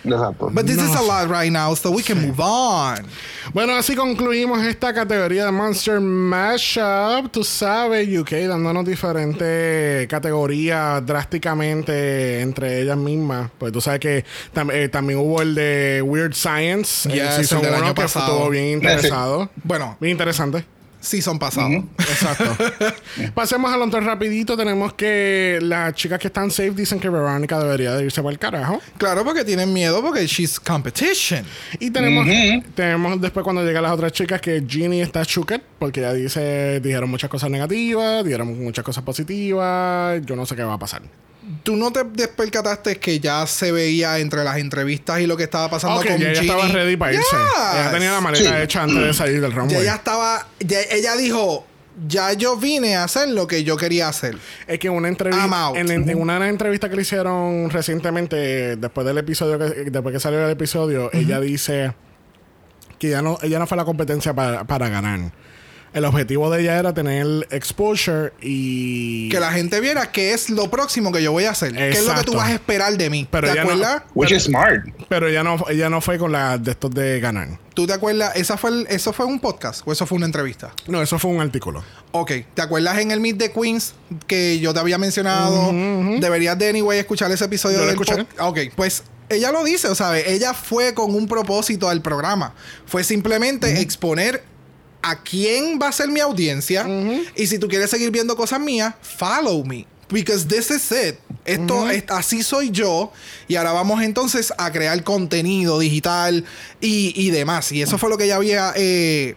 Exacto. But this is a lot right now, so we can move on. Bueno, así concluimos esta categoría de Monster Mashup. Tú sabes, UK, dándonos diferentes categorías drásticamente entre ellas mismas. Pues tú sabes que tam- eh, también hubo el de Weird Science, el Yes, season el del año que pasado. estuvo bien interesado. Bueno, Bien interesante. Season pasado. Exacto. Pasemos al otro rapidito. Tenemos que las chicas que están safe dicen que Verónica debería de irse para el carajo. Claro, porque tienen miedo porque she's competition. Y tenemos, tenemos después cuando llegan las otras chicas que Ginny está shooked porque ella dice, dijeron muchas cosas negativas, dijeron muchas cosas positivas, yo no sé qué va a pasar. ¿Tú no te despercataste que ya se veía entre las entrevistas y lo que estaba pasando Ok, con ya ella estaba ready para irse. Ella tenía la maleta Sí. hecha antes de salir del Ya runway. ella estaba... ya ella dijo... Ya yo vine a hacer lo que yo quería hacer. Es que una entrevista out. en, en una entrevista que le hicieron recientemente después del episodio que, después que salió el episodio, ella dice que ya no ella no fue a la competencia para, para ganar. El objetivo de ella era tener exposure y Que la gente viera qué es lo próximo que yo voy a hacer. ¿Qué es lo que tú vas a esperar de mí? Pero ¿Te ella no- acuerdas? Which is smart. pero ella no ella no fue con la de estos de ganar. ¿Tú te acuerdas? ¿Esa fue el- ¿Eso fue un podcast o eso fue una entrevista? No, eso fue un artículo. Ok, ¿te acuerdas en el Meet the Queens que yo te había mencionado? Deberías de anyway escuchar ese episodio Yo lo del Ok, pues ella lo dice, o sea, ella fue con un propósito al programa. Fue simplemente exponer a quién va a ser mi audiencia y si tú quieres seguir viendo cosas mías, follow me. Because this is it. Esto es, así soy yo. Y ahora vamos entonces a crear contenido digital y, y demás. Y eso fue lo que ella había eh,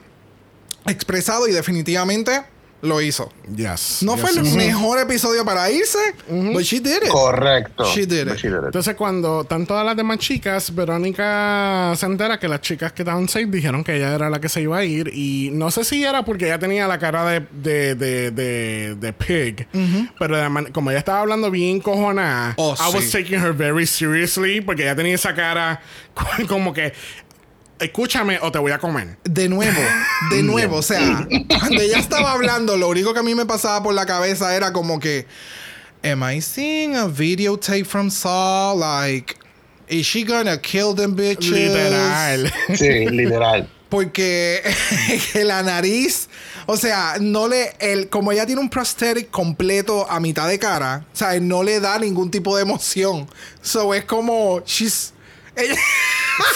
expresado y definitivamente lo hizo. Yes. No yes, fue el yes. mejor episodio para irse, but she did it. Correcto. She did it. she did it. Entonces, cuando están todas las demás chicas, Verónica se entera que las chicas que estaban safe dijeron que ella era la que se iba a ir. Y no sé si era porque ella tenía la cara de, de, de, de, de pig. Pero de man- como ella estaba hablando bien cojonada, Oh, I was taking her very seriously porque ella tenía esa cara como que. Escúchame o te voy a comer. De nuevo, de nuevo, o sea, cuando ella estaba hablando, lo único que a mí me pasaba por la cabeza era como que, Am I seeing a videotape from Saul? Like, is she gonna kill them bitches? Literal. Sí, literal. Porque que la nariz, o sea, no le, el, como ella tiene un prosthetic completo a mitad de cara, o sea, no le da ningún tipo de emoción. So es como, she's,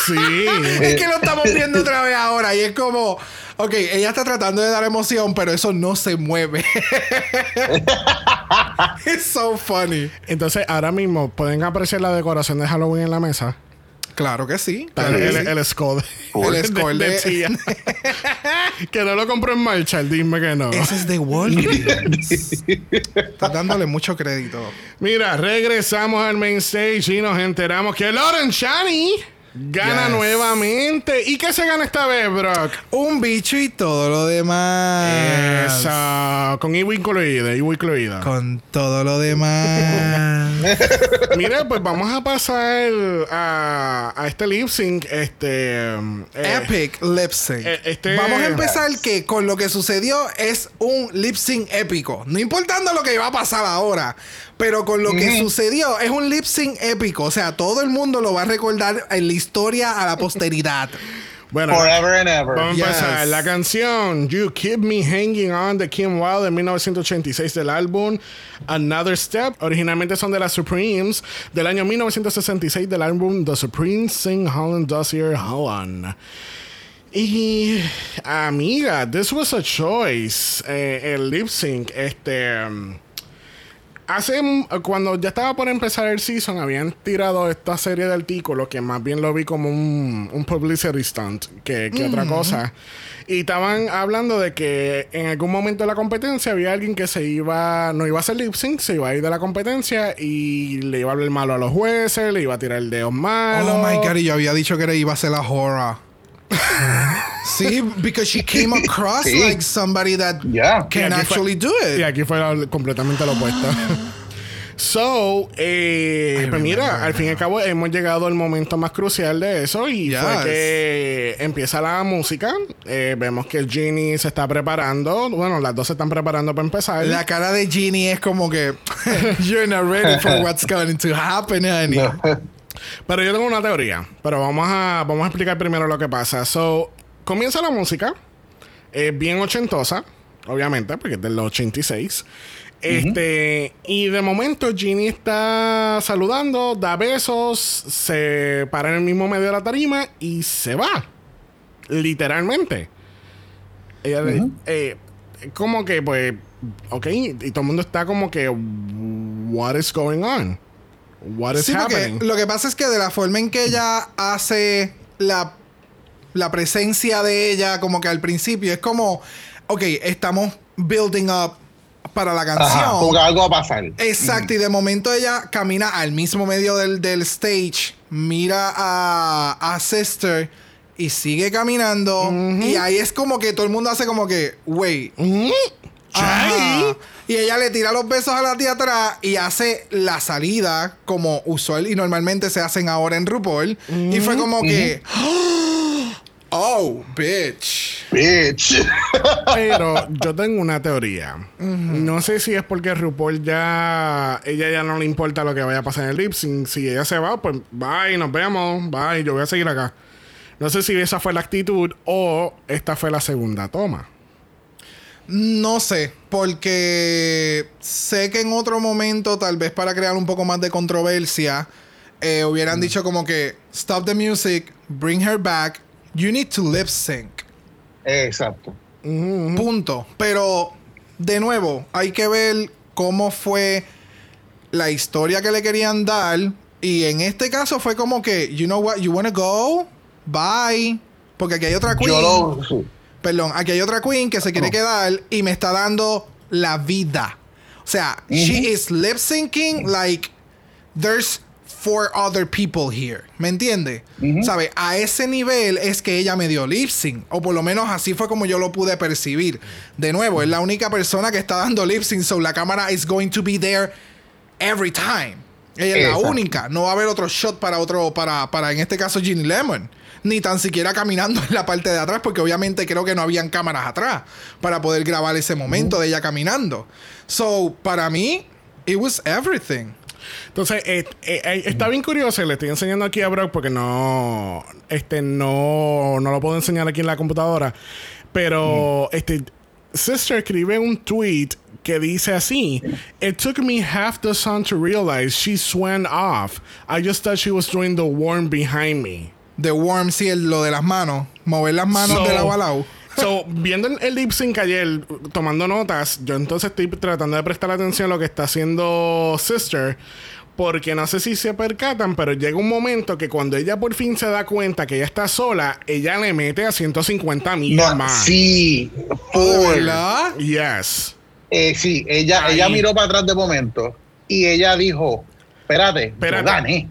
sí. es que lo estamos viendo otra vez ahora y es como, ok, ella está tratando de dar emoción, pero eso no se mueve. It's so funny. Entonces, ahora mismo pueden apreciar la decoración de Halloween en la mesa. Claro que sí. Claro que el, sí. el, el Scott. El Scott de, de- tía. que no lo compró en Marshall, dime que no. Ese es de Walgreens. Estás dándole mucho crédito. Mira, regresamos al main stage y nos enteramos que Lauren Shani gana Yes. nuevamente. ¿Y qué se gana esta vez, Brock? Un bicho y todo lo demás. Eso, con Ivo incluida. Con todo lo demás. Mira, pues vamos a pasar a, a este lip sync. Este. eh, Epic lip sync. eh, este- Vamos a empezar que con lo que sucedió es un lip sync épico. No importando lo que va a pasar ahora, pero con lo que sucedió es un lip sync épico. O sea, todo el mundo lo va a recordar en la historia a la posteridad. Bueno, Forever and ever. Vamos Yes. a empezar. La canción You Keep Me Hanging On de Kim Wilde de 1986 del álbum Another Step. Originalmente son de las Supremes del año 1966 del álbum The Supremes Sing Holland Dossier Holland. Y amiga, this was a choice. Eh, el lip sync, este. um, Hace cuando ya estaba por empezar el season, habían tirado esta serie de artículos que más bien lo vi como un, un publicity stunt que, que otra cosa. Y estaban hablando de que en algún momento de la competencia había alguien que se iba, no iba a hacer lip sync, se iba a ir de la competencia y le iba a hablar malo a los jueces, le iba a tirar dedos malos. Oh my god, y yo había dicho que era- iba a ser la horror. sí, because she came across Sí. like somebody that Yeah. can Y aquí fue- actually do it. Y aquí fue la- completamente lo opuesto. So, eh, pues mira, al fin y al cabo hemos llegado al momento más crucial de eso y Yes. fue que empieza la música. Eh, vemos que Ginny se está preparando. Bueno, las dos se están preparando para empezar. La cara de Ginny es como que you're not ready for what's going to happen, honey. Pero yo tengo una teoría. Pero vamos a, vamos a explicar primero lo que pasa. So, comienza la música. Es bien ochentosa, obviamente, porque es del 86. Este, y de momento Ginny está saludando, da besos, se para en el mismo medio de la tarima y se va. Literalmente. Ella eh, como que, pues, ok, y todo el mundo está como que, what is going on? What is Sí, porque happening? lo que pasa es que de la forma en que ella hace la, la presencia de ella, como que al principio, es como, ok, estamos building up para la canción. Ajá, porque algo va a pasar. Exacto, y de momento ella camina al mismo medio del, del stage, mira a, a Sister y sigue caminando. Y ahí es como que todo el mundo hace como que, wait. Mm, Ajá. Y ella le tira los besos a la tía atrás y hace la salida como usual y normalmente se hacen ahora en RuPaul. Y fue como que, oh, bitch. Bitch. Pero yo tengo una teoría. No sé si es porque RuPaul ya. Ella ya no le importa lo que vaya a pasar en el lip sync. Si ella se va, pues bye, nos vemos. Bye, yo voy a seguir acá. No sé si esa fue la actitud o esta fue la segunda toma. No sé, porque sé que en otro momento, tal vez para crear un poco más de controversia, eh, hubieran dicho como que stop the music, bring her back, you need to lip sync. Exacto. Punto. Pero, de nuevo, hay que ver cómo fue la historia que le querían dar. Y en este caso fue como que, you know what, you wanna go? Bye. Porque aquí hay otra queen. Yo lo. sí. Perdón, aquí hay otra queen que se quiere quedar y me está dando la vida. O sea, she is lip syncing like there's four other people here. ¿Me entiende? ¿Sabe? A ese nivel es que ella me dio lip sync. O por lo menos así fue como yo lo pude percibir. De nuevo, es la única persona que está dando lip sync. So la cámara is going to be there every time. Ella es la única. No va a haber otro shot para otro, para, para en este caso Ginny Lemon. Ni tan siquiera caminando en la parte de atrás, porque obviamente creo que no habían cámaras atrás para poder grabar ese momento de ella caminando. So, para mí, it was everything. Entonces, eh, eh, eh, está bien curioso. Le estoy enseñando aquí a Brock porque no. Este, no. No lo puedo enseñar aquí en la computadora. Pero, este. Sister escribe un tweet que dice así: It took me half the song to realize she swam off. I just thought she was doing the worm behind me. The worm, sí, el- lo de las manos. Mover las manos So- de lado a lado. So, viendo el, el lip sync ayer, tomando notas, yo entonces estoy tratando de prestar atención a lo que está haciendo Sister. Porque no sé si se percatan, pero llega un momento que cuando ella por fin se da cuenta que ella está sola, ella le mete a 150 millas No, más. sí. Full. ¿Verdad? Yes. Eh, sí, ella, Ahí. ella miró para atrás de momento y ella dijo: Espérate, Espérate. yo gané.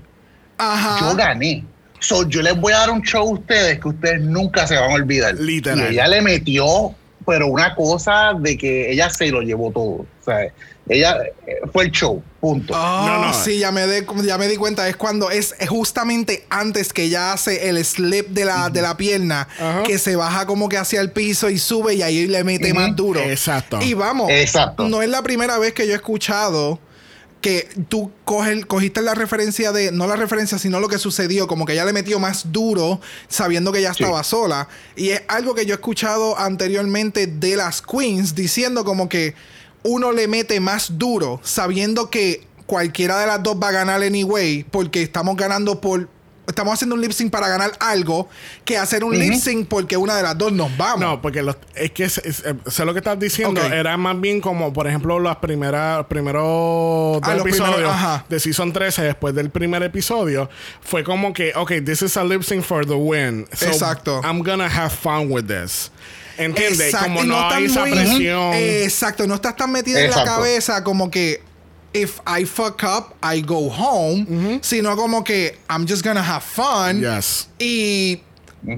Ajá. Yo gané. So, yo les voy a dar un show a ustedes que ustedes nunca se van a olvidar. Literal. Y ella le metió, pero una cosa de que ella se lo llevó todo. O sea, ella eh, fue el show, punto. Oh, No, no. sí, ya me, de- ya me di cuenta. Es cuando es justamente antes que ella hace el slip de la, de la pierna, que se baja como que hacia el piso y sube y ahí le mete más duro. Exacto. Y vamos, Exacto. no es la primera vez que yo he escuchado que tú coges, cogiste la referencia de, no la referencia, sino lo que sucedió, como que ella le metió más duro sabiendo que Sí. estaba sola. Y es algo que yo he escuchado anteriormente de las queens diciendo como que uno le mete más duro sabiendo que cualquiera de las dos va a ganar anyway, porque estamos ganando por... Estamos haciendo un lip sync para ganar algo que hacer un lip sync porque una de las dos nos vamos. No, porque los- es que eh, sé lo que estás diciendo. Era más bien como, por ejemplo, las primeras primeros Ah, los episodios primeros, ajá. de Season 13, después del primer episodio, fue como que, ok, this is a lip sync for the win. So Exacto. I'm gonna have fun with this. ¿Entiendes? Exacto, Como no, estás hay esa muy- presión. Exacto, no estás tan metida en la cabeza como que if I fuck up, I go home, sino como que I'm just gonna have fun. Yes. Y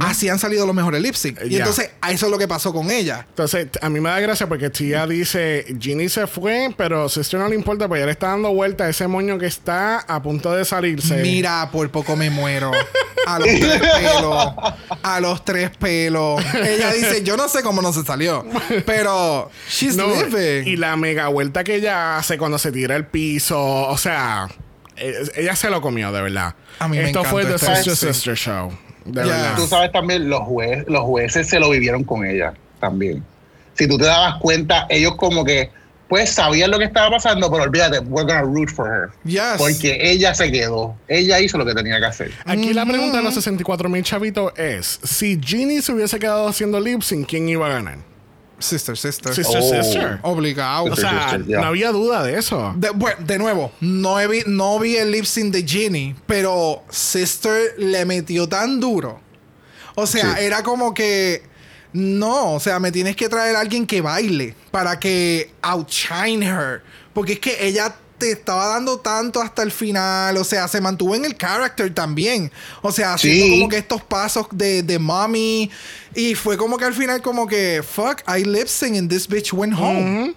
así han salido los mejores lip sync. Y Ya. entonces, eso es lo que pasó con ella. Entonces, a mí me da gracia porque Tia dice, Ginny se fue, pero Sister no le importa, porque ella le está dando vuelta a ese moño que está a punto de salirse. Mira, por poco me muero. A los tres pelos. A los tres pelos. Ella dice, yo no sé cómo no se salió. Pero she's No, living. y la mega vuelta que ella hace cuando se tira el piso, o sea, eh, ella se lo comió, de verdad. A mí me Esto fue The Sister este- Sister Show. De verdad. Tú sabes también, los, jueces los jueces se lo vivieron con ella también. Si tú te dabas cuenta, ellos como que, pues sabían lo que estaba pasando, pero olvídate, we're gonna root for her. Yes. Porque ella se quedó. Ella hizo lo que tenía que hacer. Aquí la pregunta de los 64 mil chavitos es: si Ginny se hubiese quedado haciendo lip sync, ¿quién iba a ganar? Sister, sister. Sister Oh. Sister. Obligado. O sea, Sister, no había duda de eso. De, bueno, de nuevo, no, he vi, no vi el lip sync de Ginny, pero Sister le metió tan duro. O sea, Sí. era como que. No, o sea, me tienes que traer a alguien que baile para que outshine her. Porque es que ella te estaba dando tanto hasta el final. O sea, se mantuvo en el character también. O sea, haciendo Sí. como que estos pasos de, de mommy. Y fue como que al final, como que, fuck, I lip sync and this bitch went home.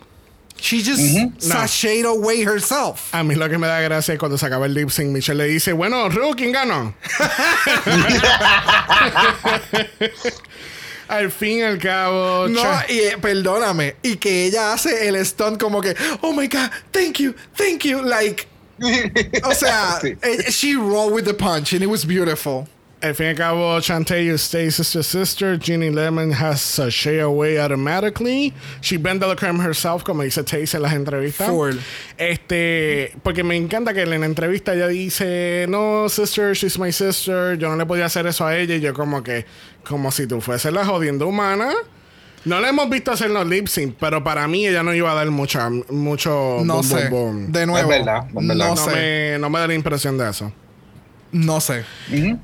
She just sashayed away herself. A mí lo que me da gracia es cuando se acaba el lip sync, Michelle le dice: Bueno, Ru, ¿quién ganó? al fin y al cabo. No, y eh, perdóname. Y que ella hace el stunt como que, oh my god, thank you, thank you. Like, o sea, Sí. eh, she rolled with the punch and it was beautiful. Al fin y al cabo, Shantae, you stay sister sister. Ginny Lemon has sashay away automatically. She bended the creme herself, como dice Taze en las entrevistas. Full. Este, porque me encanta que en la entrevista ella dice, no, sister, she's my sister. Yo no le podía hacer eso a ella. Y yo como que, como si tú fueses la jodiendo humana. No la hemos visto hacer los lip sync, pero para mí ella no iba a dar mucha, mucho No boom, sé. boom, boom. De nuevo. verdad, es verdad. No, No sé. me, no me da la impresión de eso. No sé.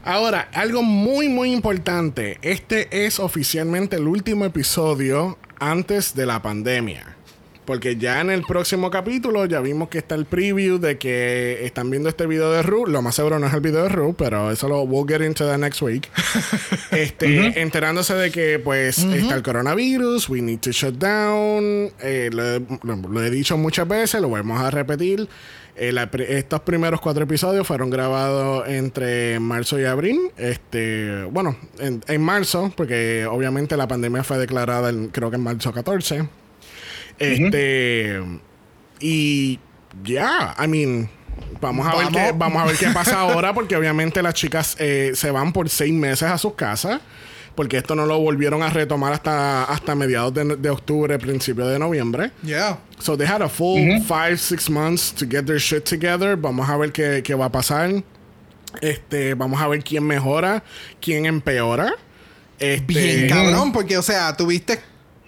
Ahora, algo muy, muy importante. Este es oficialmente el último episodio antes de la pandemia. Porque ya en el próximo capítulo ya vimos que está el preview de que están viendo este video de Ru. Lo más seguro no es el video de Ru, pero eso lo we'll get into the next week. este, enterándose de que pues está el coronavirus, we need to shut down. Eh, lo, he- lo- lo he dicho muchas veces, lo vamos a repetir. Eh, la estos primeros cuatro episodios fueron grabados entre marzo y abril. Este, bueno, en, en marzo, porque obviamente la pandemia fue declarada en- creo que en marzo 14. Este y ya, I mean, vamos a ver qué vamos a ver qué pasa ahora porque obviamente las chicas eh, se van por seis meses a sus casas. Porque esto no lo volvieron a retomar hasta, hasta mediados de, de octubre, principio de noviembre. Yeah. So they had a full five, six months to get their shit together. Vamos a ver qué, qué va a pasar. Este, vamos a ver quién mejora, quién empeora. Este, Bien cabrón, porque, o sea, tuviste,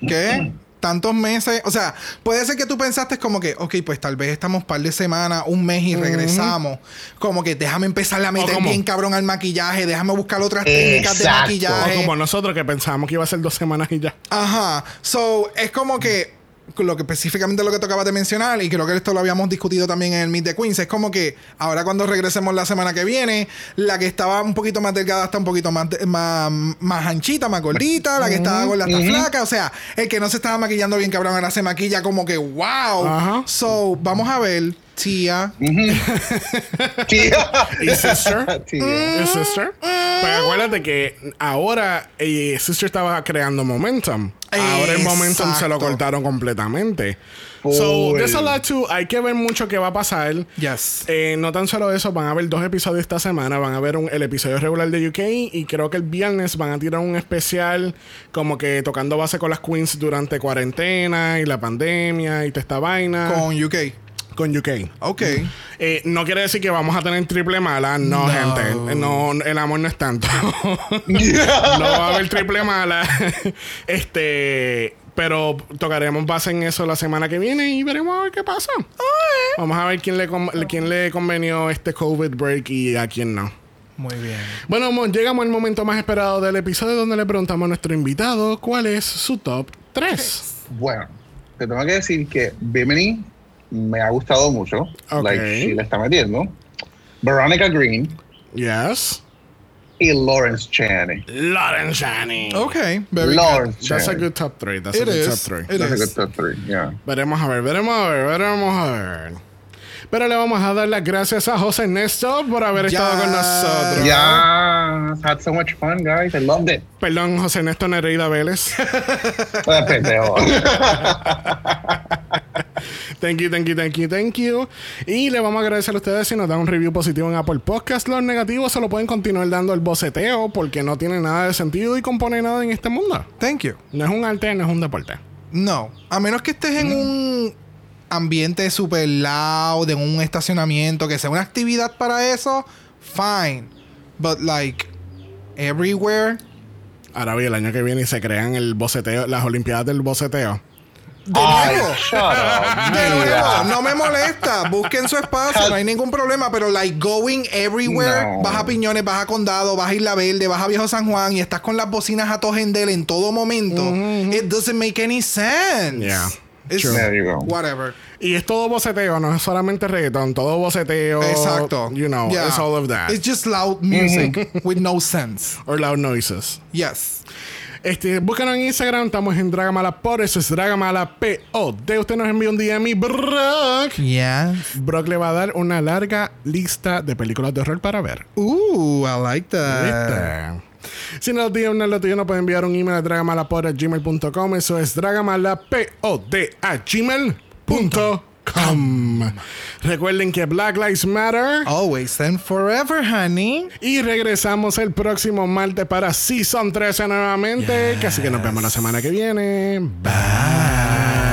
¿qué? Tantos meses. O sea, puede ser que tú pensaste como que, ok, pues tal vez estamos un par de semanas, un mes y regresamos. Como que déjame empezar a meter como- bien cabrón al maquillaje, déjame buscar otras técnicas de Exacto. o maquillaje. como nosotros que pensábamos que iba a ser dos semanas y ya. Ajá. So, es como que lo que específicamente lo que tú acabas de mencionar, y creo que esto lo habíamos discutido también en el Meet the Queens, es como que ahora cuando regresemos la semana que viene, la que estaba un poquito más delgada está un poquito más, de- más, más anchita, más gordita, la que estaba gorda está flaca, o sea, el que no se estaba maquillando bien cabrón ahora se maquilla como que wow. Ajá. So, vamos a ver, tía. Sí. ¿Y Sister? ¿Y Sister? Pero acuérdate que ahora eh, Sister estaba creando momentum. Ahora el momentum se lo cortaron completamente. So, Full. there's a lot to. Hay que ver mucho qué va a pasar. Yes. Eh, no tan solo eso, van a haber dos episodios esta semana. Van a ver un- el episodio regular de UK y creo que el viernes van a tirar un especial como que tocando base con las queens durante cuarentena y la pandemia y toda esta vaina Con UK. Con UK. Ok. Eh, no quiere decir que vamos a tener triple mala, no, No. gente. No, el amor no es tanto. no va a haber triple mala. este, pero tocaremos base en eso la semana que viene y veremos a ver qué pasa. Vamos a ver quién le, con- quién le convenió este COVID break y a quién no. Muy bien. Bueno, mo- llegamos al momento más esperado del episodio donde le preguntamos a nuestro invitado cuál es su top 3. Bueno, te tengo que decir que Bimini me ha gustado mucho. Like, sí le está metiendo. Veronica Green Yes. y Lawrence Chaney. Lawrence Shani. Ok. Very good. Lawrence That's a Chaney. good top 3. That's It a good is. top 3. It That's a is. good top three, yeah. Veremos a ver, veremos a ver, veremos a ver. Pero le vamos a dar las gracias a José Ernesto por haber estado con nosotros. Yeah, had so much fun, guys. I loved it. Perdón, José Ernesto Nereida Vélez. Thank you, thank you, thank you, thank you. Y le vamos a agradecer a ustedes si nos dan un review positivo en Apple Podcast. Los negativos se lo pueden continuar dando el boceteo porque no tiene nada de sentido y compone nada en este mundo. Thank you. No es un arte, no es un deporte. No. A menos que estés en un ambiente super loud, en un estacionamiento, que sea una actividad para eso, fine. But like, everywhere. Ahora bien, el año que viene se crean el boceteo, las Olimpiadas del boceteo. De Ay, nuevo. De nuevo, no me molesta. Busquen su espacio, no hay ningún problema. Pero, like, going everywhere, No. vas a Piñones, vas a Condado, vas a Isla Verde, vas a Viejo San Juan y estás con las bocinas a tojendel en todo momento. It doesn't make any sense. Yeah. It's True. There you go. whatever. Y es todo boceteo, no es solamente reggaeton, todo boceteo. Exacto. You know, Yeah. it's all of that. It's just loud music with no sense. Or loud noises. Yes. Este, búscanos en Instagram, estamos en Dragamala por eso es Dragamala POD. Usted nos envía un DM y Brock. Yes. Brock le va a dar una larga lista de películas de horror para ver. Ooh, I like that. Si no tiene una tuyo, nos puede enviar un email a dragamalapod.gmail.com. Eso es dragamalapod gmail.com. Recuerden que Black Lives Matter. Always and forever, honey. Y regresamos el próximo martes para Season 13 nuevamente. Así que nos vemos la semana que viene. Bye.